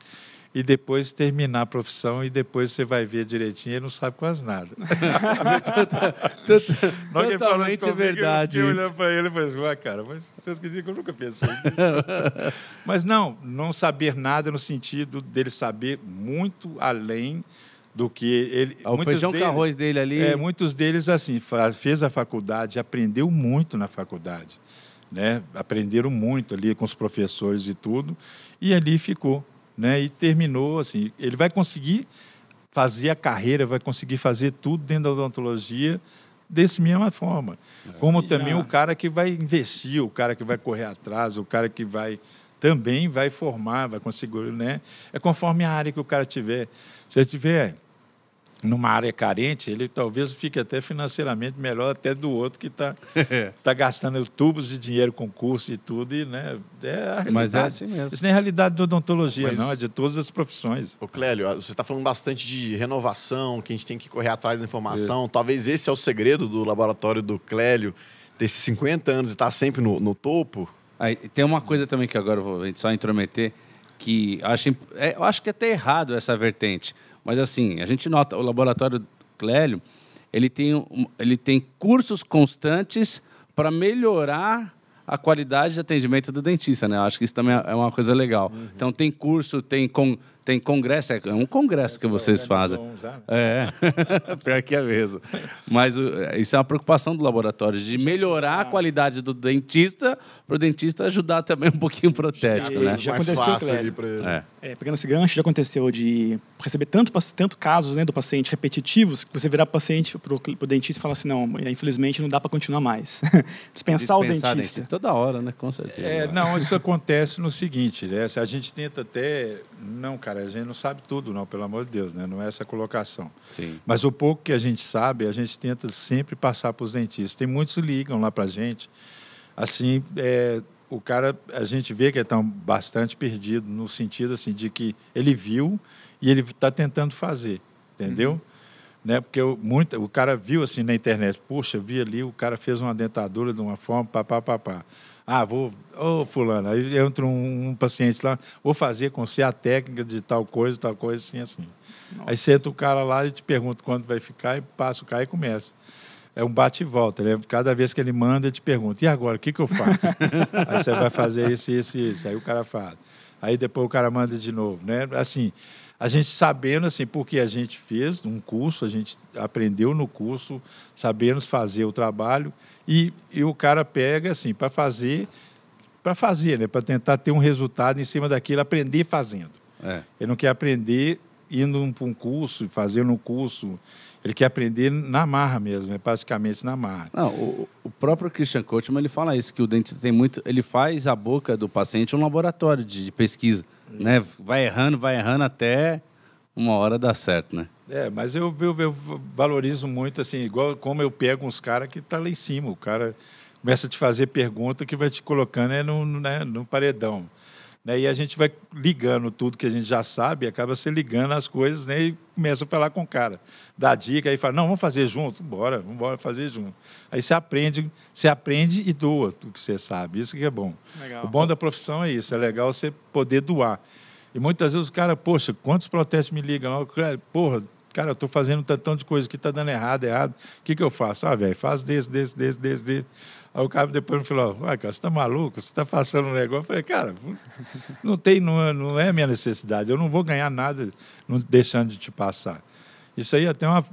B: e depois terminar a profissão e depois você vai ver direitinho e não sabe quase nada.
C: Totalmente verdade.
B: Eu olhando para ele e falei assim, cara, mas vocês acreditam que eu nunca pensei nisso? mas não, não saber nada no sentido dele saber muito além do que ele.
C: Ah, o feijão deles, com arroz dele ali.
B: É, muitos deles, assim, fez a faculdade, aprendeu muito na faculdade. Né? Aprenderam muito ali com os professores e tudo, e ali ficou né? E terminou assim, ele vai conseguir fazer a carreira, vai conseguir fazer tudo dentro da odontologia desse mesma forma. É. Como também o cara que vai investir, o cara que vai correr atrás, o cara que vai também vai formar, vai conseguir, né? É conforme a área que o cara tiver. Se ele tiver numa área carente, ele talvez fique até financeiramente melhor até do outro que está tá gastando tubos de dinheiro com curso e tudo. E, né, é
C: Mas é assim mesmo.
B: Isso nem é realidade da odontologia, Mas, não, é de todas as profissões.
A: O Clélio, você está falando bastante de renovação, que a gente tem que correr atrás da informação. É. Talvez esse é o segredo do laboratório do Clélio, desses 50 anos e estar tá sempre no, no topo.
C: Aí, tem uma coisa também que agora eu vou só intrometer, que acho, é, eu acho que é até errado essa vertente mas assim, a gente nota, o laboratório Clélio, ele tem, ele tem cursos constantes para melhorar a qualidade de atendimento do dentista, né? Eu acho que isso também é uma coisa legal. Uhum. Então tem curso, tem com, tem congresso, é um congresso que vocês fazem. É, pior que é mesmo. Mas isso é uma preocupação do laboratório, de melhorar a qualidade do dentista, para o dentista ajudar também um pouquinho o protético, né?
D: Já aconteceu, Cléber. É. É, pegando esse gancho, já aconteceu de receber tanto, tanto casos né, do paciente repetitivos, que você virar paciente para o dentista e falar assim, não, infelizmente não dá para continuar mais. Dispensar, Dispensar o dentista. dentista.
C: Toda hora, né? Com certeza.
B: É, não, isso acontece no seguinte, né? A gente tenta até... Não, cara, a gente não sabe tudo, não, pelo amor de Deus, né? Não é essa colocação.
C: Sim.
B: Mas o pouco que a gente sabe, a gente tenta sempre passar para os dentistas. Tem muitos que ligam lá para a gente, assim, é, o cara, a gente vê que está bastante perdido, no sentido assim, de que ele viu e ele está tentando fazer, entendeu? Uhum. Né? Porque eu, o cara viu assim na internet, puxa, vi ali, o cara fez uma dentadura de uma forma, papá, papá. Ah, vou, ô oh, fulano, aí entra um, um, paciente lá, vou fazer com você a técnica de tal coisa, tal coisa, assim, assim. Nossa. Aí senta o cara lá e te pergunta quando vai ficar e passa o cara e começa. É um bate e volta, né? Cada vez que ele manda, ele te pergunta, e agora, o que, que eu faço? aí você vai fazer isso, isso, isso. Aí o cara fala. Aí depois o cara manda de novo, né? Assim, a gente sabendo, assim, porque a gente fez um curso, a gente aprendeu no curso, sabemos fazer o trabalho, e, e o cara pega assim para fazer, para fazer, né? Para tentar ter um resultado em cima daquilo, aprender fazendo. É. Ele não quer aprender indo para um curso, fazendo um curso. Ele quer aprender na marra mesmo, é basicamente na marra.
C: Não, o, o, próprio Christian Coachman ele fala isso que o dentista tem muito, ele faz a boca do paciente um laboratório de, de pesquisa, né? Vai errando, vai errando até uma hora dar certo, né?
B: É, mas eu, eu, eu, valorizo muito, assim, igual como eu pego uns caras que tá lá em cima. O cara começa a te fazer pergunta que vai te colocando é no, né, no paredão. Né? E a gente vai ligando tudo que a gente já sabe, acaba se ligando as coisas né? e começa a falar com o cara. Dá dica, aí fala, não, vamos fazer junto, bora, vamos embora fazer junto. Aí você aprende, você aprende e doa o que você sabe. Isso que é bom. Legal. O bom da profissão é isso, é legal você poder doar. E muitas vezes o cara, poxa, quantos protestos me ligam? Porra, cara, eu estou fazendo um tantão de coisa que está dando errado, errado. O que, que eu faço? Ah, velho, faz desse, desse, desse, desse, desse. Aí o cara depois me falou, uai, cara, você está maluco? Você está passando um negócio? Eu falei, cara, não tem, não, é, não é minha necessidade. Eu não vou ganhar nada não, deixando de te passar. Isso aí até uma...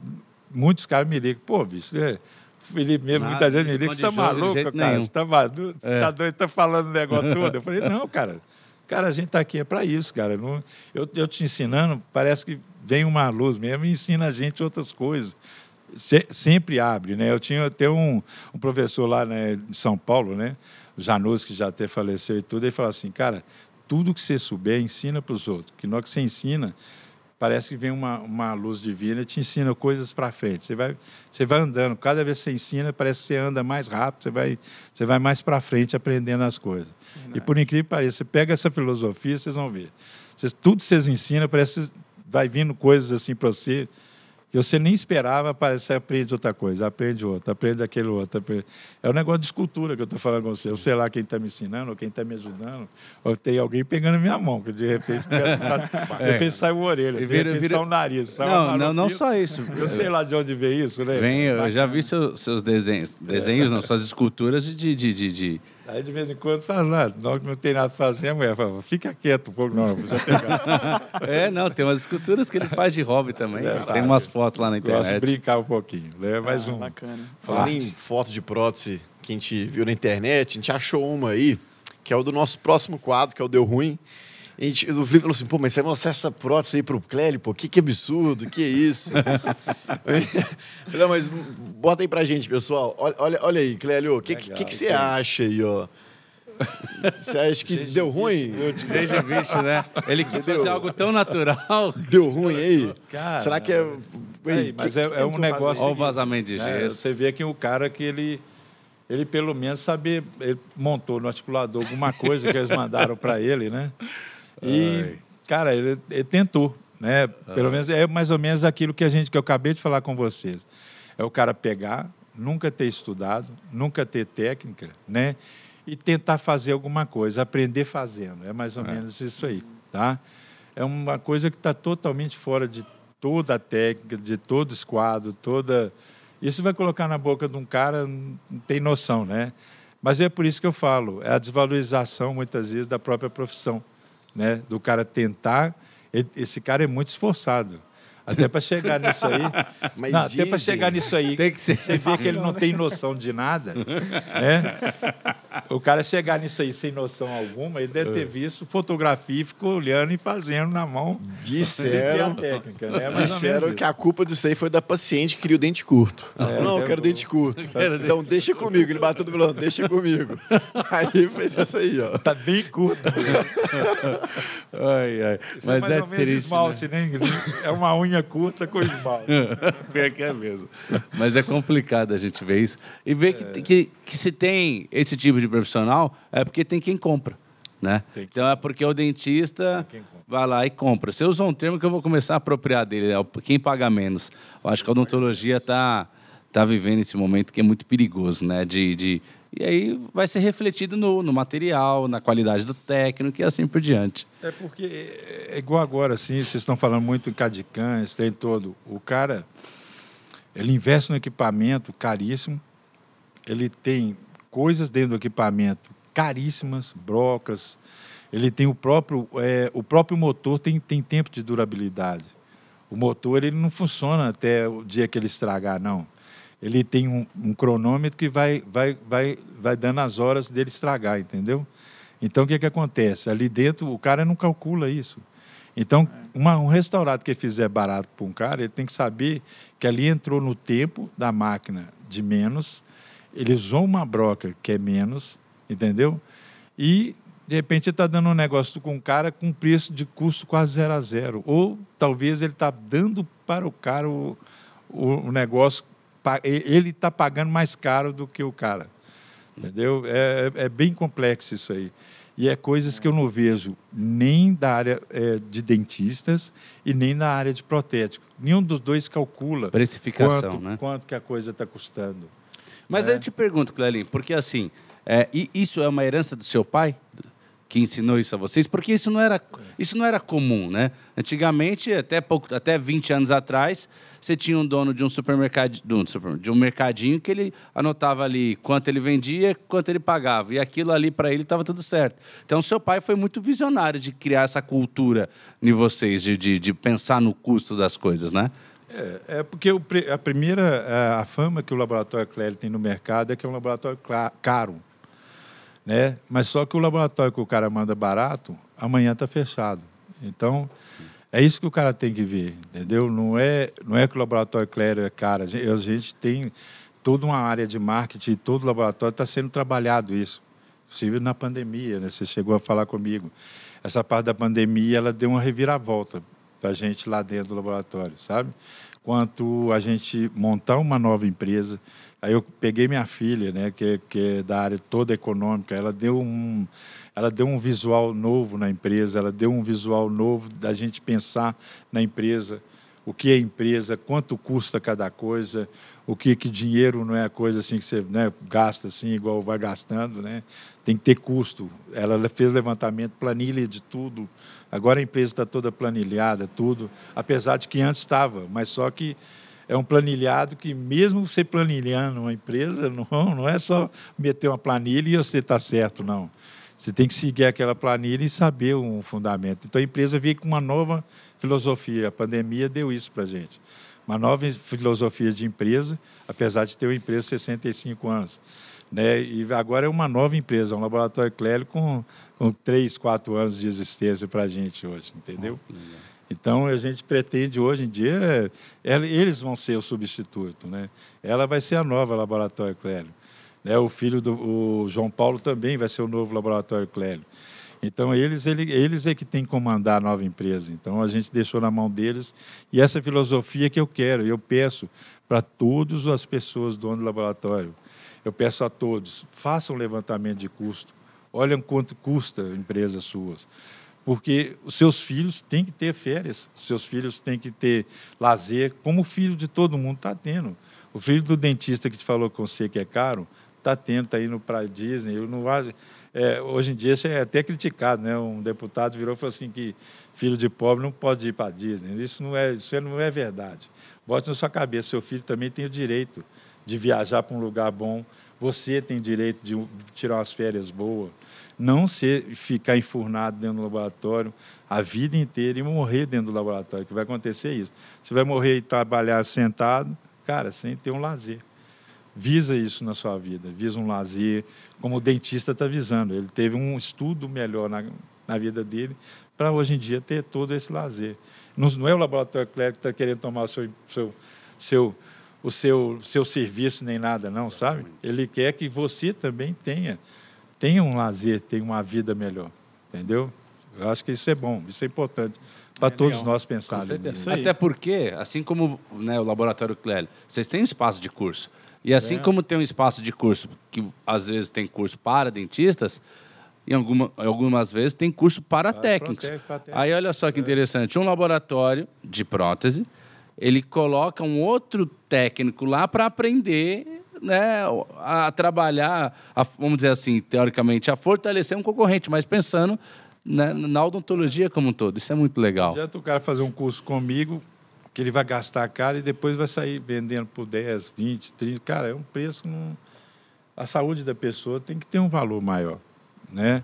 B: Muitos caras me ligam, pô, bicho, é... Felipe mesmo, muitas vezes me liga, você está maluco, cara? Você está maluco? Você está é. doido, está falando o negócio todo? Eu falei, não, cara. Cara, a gente está aqui é para isso, cara. Não, eu, eu te ensinando, parece que vem uma luz mesmo e ensina a gente outras coisas. Se, sempre abre, né? Eu tinha até um, um professor lá né, em São Paulo, né? O Janus, que já até faleceu e tudo, ele falou assim, cara, tudo que você souber, ensina para os outros. Que na hora que você ensina, parece que vem uma, uma luz divina e te ensina coisas para frente. Você vai, você vai andando, cada vez que você ensina, parece que você anda mais rápido, você vai, você vai mais para frente aprendendo as coisas. E por incrível que pareça, você pega essa filosofia, vocês vão ver. Vocês, tudo que vocês ensinam, parece que vai vindo coisas assim para você que você nem esperava, parece que aprende outra coisa, aprende outra, aprende aquele outro. Aprende... É um negócio de escultura que eu estou falando com você. Eu sei lá quem está me ensinando, ou quem está me ajudando, ou tem alguém pegando minha mão, que de repente, a... de repente sai uma orelha, de repente vira... sai o nariz. Sai
C: não, não, não só isso.
B: Eu sei lá de onde veio isso, né?
C: Vem, eu já vi seus, seus desenhos, desenhos não, suas esculturas de, de, de, de
B: Aí de vez em quando faz lá, não, não tem nada a fazer, a mulher fala, fica quieto, fogo não, já pegar.
C: é, não, tem umas esculturas que ele faz de hobby também. É, tem umas fotos lá na internet. Gosto de
B: brincar um pouquinho, né? Mais ah, um.
D: Bacana.
A: Falando em foto de prótese que a gente viu na internet, a gente achou uma aí, que é o do nosso próximo quadro, que é o Deu Ruim. A gente, o Felipe falou assim, pô, mas você vai mostrar essa prótese aí pro Clélio, pô, que, que absurdo, que é isso? falei, mas bota aí pra gente, pessoal. Olha, olha, olha aí, Clélio, o que, que, que, você acha aí, ó? Você acha que deu ruim?
C: Gengiviche, né? Ele quis Entendeu? fazer algo tão natural.
A: Deu ruim aí? Cara, Será que é...
B: Ei, mas é, é um negócio...
C: Olha o vazamento de né? gesso.
B: Você vê que o cara que ele... Ele, pelo menos, sabia... Ele montou no articulador alguma coisa que eles mandaram para ele, né? E, Ai. cara, ele, ele tentou, né? Pelo Ai. menos é mais ou menos aquilo que a gente que eu acabei de falar com vocês. É o cara pegar, nunca ter estudado, nunca ter técnica, né? E tentar fazer alguma coisa, aprender fazendo. É mais ou é. menos isso aí, tá? É uma coisa que está totalmente fora de toda a técnica, de todo esquadro, toda. Isso vai colocar na boca de um cara, não tem noção, né? Mas é por isso que eu falo, é a desvalorização, muitas vezes, da própria profissão, né? Do cara tentar. Esse cara é muito esforçado. Até para chegar nisso aí. Mas não, até para chegar nisso aí. Tem que ser. Você vê que ele não tem noção de nada. Né? O cara chegar nisso aí sem noção alguma, ele deve ter é. visto fotografia e ficou olhando e fazendo na mão.
A: Disseram, técnica, né? disseram que a culpa disso aí foi da paciente que queria o dente curto. É, não, eu quero dente curto. Então deixa comigo. Ele bateu do vilão, deixa comigo. Aí fez essa aí, ó.
B: Tá bem curto.
C: ai, ai.
B: Isso é Mas é mais é ou menos triste, esmalte, né? né? É uma unha curta com esmalte.
C: Vem aqui é mesmo. Mas é complicado a gente ver isso. E ver que, que, que se tem esse tipo de de profissional é porque tem quem compra. Né? Então é porque o dentista vai lá e compra. Você usou um termo que eu vou começar a apropriar dele, é quem paga menos. Eu acho que a odontologia está tá vivendo esse momento que é muito perigoso, né? De, de... E aí vai ser refletido no, no material, na qualidade do técnico e assim por diante.
B: É porque é igual agora, assim, vocês estão falando muito em cadicãs, tem todo. O cara, ele investe no equipamento caríssimo, ele tem coisas dentro do equipamento caríssimas, brocas. Ele tem o próprio, é, o próprio motor tem, tem tempo de durabilidade. O motor ele não funciona até o dia que ele estragar, não. Ele tem um, um cronômetro que vai, vai, vai, vai dando as horas dele estragar, entendeu? Então o que, que acontece? Ali dentro o cara não calcula isso. Então, uma, um restaurante que fizer barato para um cara, ele tem que saber que ali entrou no tempo da máquina de menos ele usou uma broca que é menos, entendeu? E, de repente, está dando um negócio com um cara com preço de custo quase zero a zero. Ou talvez ele está dando para o cara o, o, o negócio, ele está pagando mais caro do que o cara. Entendeu? É, é, bem complexo isso aí. E é coisas que eu não vejo nem da área é, de dentistas e nem da área de protético. Nenhum dos dois calcula
C: Precificação,
B: quanto,
C: né?
B: quanto que a coisa está custando.
C: Mas é. eu te pergunto, Clelinho, porque assim, é, isso é uma herança do seu pai? Que ensinou isso a vocês, porque isso não era, isso não era comum, né? Antigamente, até pouco, até 20 anos atrás, você tinha um dono de um supermercado, de um mercadinho que ele anotava ali quanto ele vendia, quanto ele pagava, e aquilo ali para ele estava tudo certo. Então, seu pai foi muito visionário de criar essa cultura em vocês, de, de, de pensar no custo das coisas, né?
B: É, é porque a primeira a, a fama que o laboratório Clério tem no mercado é que é um laboratório caro, né? Mas só que o laboratório que o cara manda barato, amanhã está fechado. Então é isso que o cara tem que ver, entendeu? Não é não é que o laboratório Clério é caro. A gente, a gente tem toda uma área de marketing, todo o laboratório está sendo trabalhado isso. Inclusive na pandemia, né? Você chegou a falar comigo. Essa parte da pandemia, ela deu uma reviravolta para a gente lá dentro do laboratório, sabe? Quanto a gente montar uma nova empresa. Aí eu peguei minha filha, né, que, que é da área toda econômica, ela deu um, ela deu um visual novo na empresa, ela deu um visual novo da gente pensar na empresa, o que é empresa, quanto custa cada coisa, o que, que dinheiro não é a coisa assim que você né, gasta assim igual vai gastando, né? Tem que ter custo. Ela fez levantamento, planilha de tudo, Agora a empresa está toda planilhada, tudo, apesar de que antes estava, mas só que é um planilhado que, mesmo você planilhando uma empresa, não, não é só meter uma planilha e você está certo, não. Você tem que seguir aquela planilha e saber um fundamento. Então a empresa veio com uma nova filosofia. A pandemia deu isso para a gente. Uma nova filosofia de empresa, apesar de ter uma empresa de 65 anos. Né? E agora é uma nova empresa, um laboratório Clélio com, com três, quatro anos de existência para a gente hoje, entendeu? Oh, então a gente pretende hoje em dia, é, eles vão ser o substituto, né? Ela vai ser a nova laboratório Clélio. Né? O filho do o João Paulo também vai ser o novo laboratório Clélio. Então, eles, ele, eles é que têm que comandar a nova empresa. Então, a gente deixou na mão deles. E essa filosofia que eu quero, eu peço para todas as pessoas do do laboratório, eu peço a todos, façam levantamento de custo. Olhem quanto custa empresas suas. Porque os seus filhos têm que ter férias, os seus filhos têm que ter lazer, como o filho de todo mundo está tendo. O filho do dentista que te falou com você que é caro, está tendo, está indo para a Disney. Eu não é, hoje em dia isso é até criticado, né? Um deputado virou e falou assim que filho de pobre não pode ir para a Disney. Isso não é, isso não é verdade. Bote na sua cabeça, seu filho também tem o direito de viajar para um lugar bom. Você tem direito de tirar umas férias boas. Não ser, ficar enfurnado dentro do laboratório a vida inteira e morrer dentro do laboratório, que vai acontecer isso. Você vai morrer e trabalhar sentado, cara, sem ter um lazer. Visa isso na sua vida, visa um lazer, como o dentista está visando. Ele teve um estudo melhor na, na vida dele para hoje em dia ter todo esse lazer. Não, não é o laboratório clínico que está querendo tomar o seu, seu, seu, o seu, seu serviço nem nada, não, sabe? Ele quer que você também tenha, tenha um lazer, tenha uma vida melhor, entendeu? Eu acho que isso é bom, isso é importante para é todos nós pensarmos.
C: Até porque, assim como né, o Laboratório Clélio, vocês têm espaço de curso. E assim é. como tem um espaço de curso que às vezes tem curso para dentistas, em alguma, algumas vezes tem curso para, para técnicos. Para Aí olha só que é. interessante, um laboratório de prótese, ele coloca um outro técnico lá para aprender né, a trabalhar, a, vamos dizer assim, teoricamente, a fortalecer um concorrente, mas pensando né, na odontologia como um todo. Isso é muito legal.
B: Não adianta o cara fazer um curso comigo, que ele vai gastar caro e depois vai sair vendendo por 10, 20, 30. Cara, é um preço. Num... A saúde da pessoa tem que ter um valor maior. Né?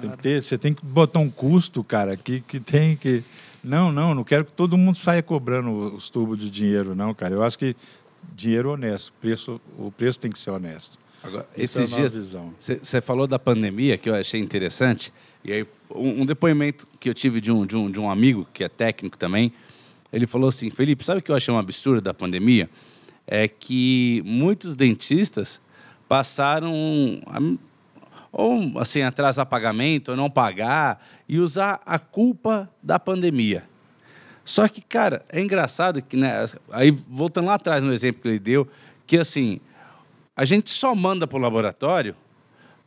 B: Tem que ter, você tem que botar um custo, cara, que, que tem que. Não, não, não quero que todo mundo saia cobrando os tubos de dinheiro, não, cara. Eu acho que dinheiro honesto, preço, o preço tem que ser honesto.
C: Agora, esses é dias, você falou da pandemia, que eu achei interessante, e aí um, um, depoimento que eu tive de um, de, um, de um amigo, que é técnico também, ele falou assim: Felipe, sabe o que eu achei um absurdo da pandemia? É que muitos dentistas passaram a, ou assim atrasar pagamento, ou não pagar e usar a culpa da pandemia. Só que, cara, é engraçado que, né, aí voltando lá atrás no exemplo que ele deu, que assim, a gente só manda para o laboratório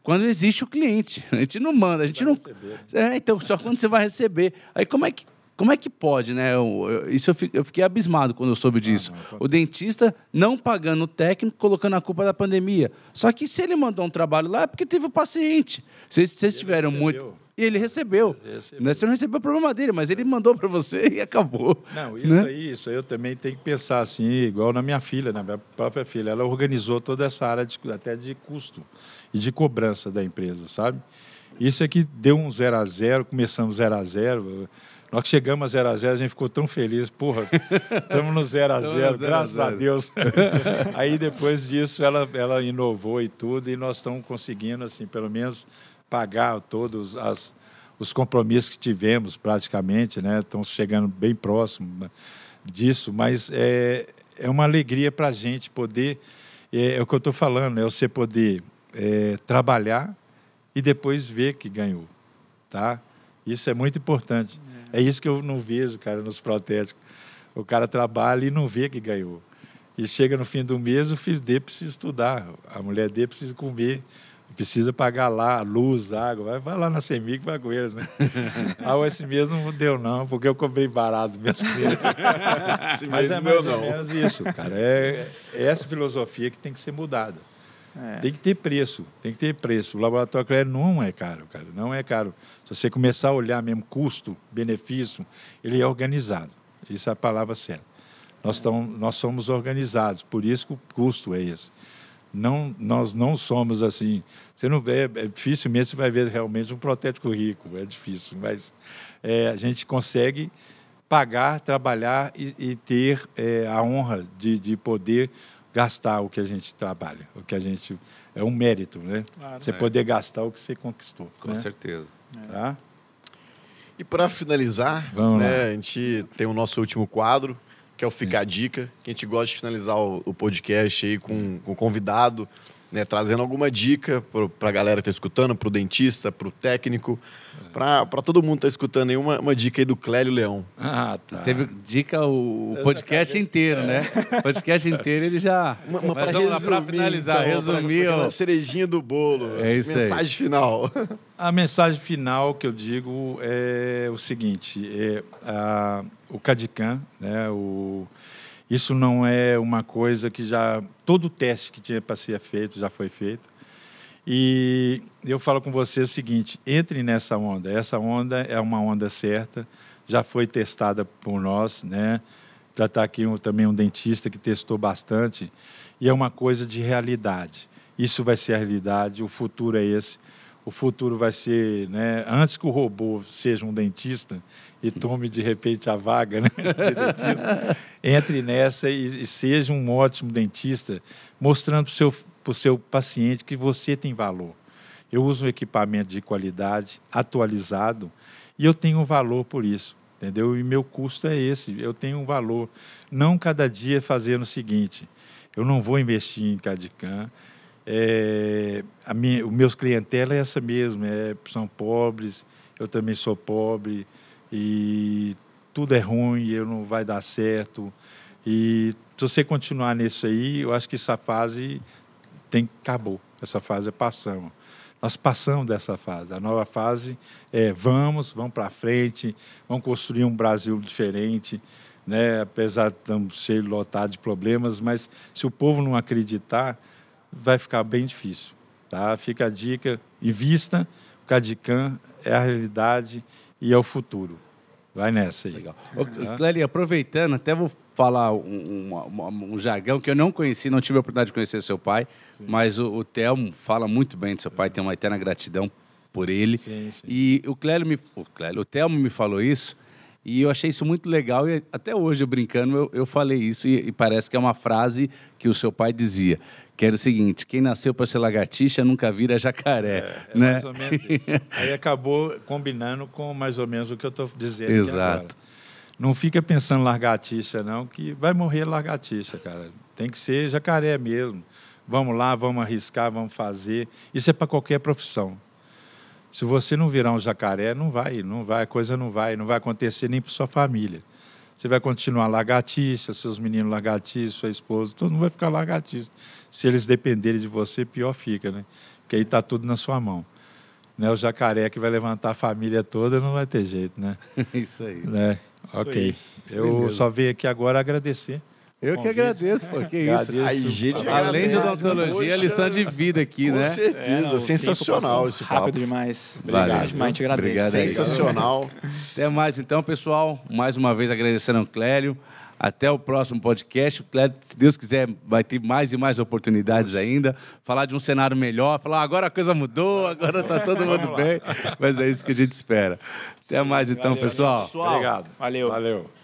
C: quando existe o cliente. A gente não manda, a gente não. Receber. É, então, só quando você vai receber. Aí como é que como é que pode, né? Eu, eu, isso eu fiquei, eu fiquei, abismado quando eu soube disso. Ah, não, o dentista não pagando o técnico, colocando a culpa da pandemia. Só que se ele mandou um trabalho lá, é porque teve o paciente. Se vocês tiveram muito. E ele recebeu. recebeu. Né? Você não recebeu o problema dele, mas ele mandou para você e acabou.
B: Não, isso né? aí, isso aí eu também tenho que pensar assim, igual na minha filha, na minha própria filha. Ela organizou toda essa área de, até de custo e de cobrança da empresa, sabe? Isso é que deu um zero a zero, começamos zero a zero nós que chegamos a 0 a 0 a gente ficou tão feliz. Porra, estamos no 0 a 0 graças a, a Deus. Aí depois disso ela, ela inovou e tudo, e nós estamos conseguindo, assim, pelo menos pagar todos as, os compromissos que tivemos praticamente, né? Estão chegando bem próximo disso, mas é, é uma alegria para a gente poder, é, é, o que eu estou falando, é você poder é, trabalhar e depois ver que ganhou, tá? Isso é muito importante. É isso que eu não vejo, cara, nos protéticos. O cara trabalha e não vê que ganhou. E chega no fim do mês, o filho dele precisa estudar, a mulher dele precisa comer, precisa pagar lá luz, água. Vai, vai lá na Semig vai com eles, né? ah, esse mês não deu, não, porque eu comprei barato minhas crianças. Mas é mais deu, ou não. menos isso, cara. É, é essa filosofia que tem que ser mudada. É. Tem que ter preço, tem que ter preço. O laboratório Clério não é caro, cara, não é caro. Se você começar a olhar mesmo custo, benefício, ele é organizado. Isso é a palavra certa. Nós, tão, nós somos organizados, por isso que o custo é esse. Não, nós não somos assim. Você não vê, é, dificilmente você vai ver realmente um protético rico, é difícil, mas é, a gente consegue pagar, trabalhar e, e ter é, a honra de, de poder gastar o que a gente trabalha, o que a gente é um mérito, né? Claro, você é. poder gastar o que você conquistou.
C: Com
B: né?
C: certeza.
B: Tá?
A: E para finalizar, né, a gente tem o nosso último quadro, que é o Fica a Dica, que a gente gosta de finalizar o, o podcast aí com, com o convidado, né, trazendo alguma dica para a galera que está escutando, para o dentista, para o técnico, para todo mundo que está escutando aí, uma, uma dica aí do Clélio Leão.
C: Ah, tá. Teve dica o, o podcast inteiro, né? O podcast inteiro ele já.
A: Uma, uma Mas vamos lá para finalizar, então, resumir. a cerejinha do bolo. É isso mensagem aí. final.
B: A mensagem final que eu digo é o seguinte: é a, o CADICAM, né? O, isso não é uma coisa que já. Todo o teste que tinha para ser feito já foi feito. E eu falo com você o seguinte: entre nessa onda. Essa onda é uma onda certa, já foi testada por nós, né? Já está aqui um, também um dentista que testou bastante, e é uma coisa de realidade. Isso vai ser a realidade, o futuro é esse. O futuro vai ser, né, antes que o robô seja um dentista, e tome de repente a vaga né, de dentista, entre nessa e, e seja um ótimo dentista, mostrando para o seu, seu paciente que você tem valor. Eu uso um equipamento de qualidade, atualizado, e eu tenho um valor por isso, entendeu? E meu custo é esse, eu tenho um valor. Não cada dia fazendo o seguinte, eu não vou investir em Cadicam, é, a minha, o meus clientela é essa mesmo, é, são pobres, eu também sou pobre, e tudo é ruim, eu não vai dar certo. E se você continuar nisso aí, eu acho que essa fase tem acabou. Essa fase é passamos. Nós passamos dessa fase. A nova fase é vamos, vamos para frente, vamos construir um Brasil diferente, né? Apesar de estamos cheios lotados de problemas, mas se o povo não acreditar, vai ficar bem difícil, tá? Fica a dica, invista, o Cadicam é a realidade e é o futuro. Vai nessa aí. Legal.
C: Clélia, aproveitando, até vou falar um, um, um, jargão que eu não conheci, não tive a oportunidade de conhecer seu pai, sim. mas o, o Telmo fala muito bem do seu pai, tem uma eterna gratidão por ele. Sim, sim. E o Clélio me, o, Clélio, o Telmo me falou isso, e eu achei isso muito legal, e até hoje, eu brincando, eu, eu falei isso, e, e parece que é uma frase que o seu pai dizia que era o seguinte: quem nasceu para ser lagartixa nunca vira jacaré. É, é né? mais ou
B: menos isso. Aí acabou combinando com mais ou menos o que eu estou dizendo.
C: Exato.
B: Não fica pensando lagartixa, não, que vai morrer lagartixa, cara. Tem que ser jacaré mesmo. Vamos lá, vamos arriscar, vamos fazer. Isso é para qualquer profissão. Se você não virar um jacaré, não vai, não vai, a coisa não vai, não vai acontecer nem para sua família. Você vai continuar lagartixa, seus meninos lagartixa, sua esposa, todo mundo vai ficar lagartixa. Se eles dependerem de você, pior fica, né? Porque aí está tudo na sua mão. Né? O jacaré que vai levantar a família toda não vai ter jeito, né?
C: Isso aí.
B: Né? Isso ok. Aí. Eu Beleza. só venho aqui agora agradecer
C: eu que agradeço, porque isso. gente Além de odontologia, é lição de vida aqui,
A: Com
C: né?
A: Com certeza, é, não, sensacional esse papo.
D: Rápido demais. Obrigado Valeu. demais, te agradeço. Obrigado
A: Sensacional.
C: Até mais então, pessoal. Mais uma vez agradecendo ao Clélio. Até o próximo podcast. Se Deus quiser, vai ter mais e mais oportunidades ainda. Falar de um cenário melhor, falar agora a coisa mudou, agora está todo mundo bem. Mas é isso que a gente espera. Até mais então, Valeu, pessoal. pessoal.
B: Obrigado. Valeu. Valeu.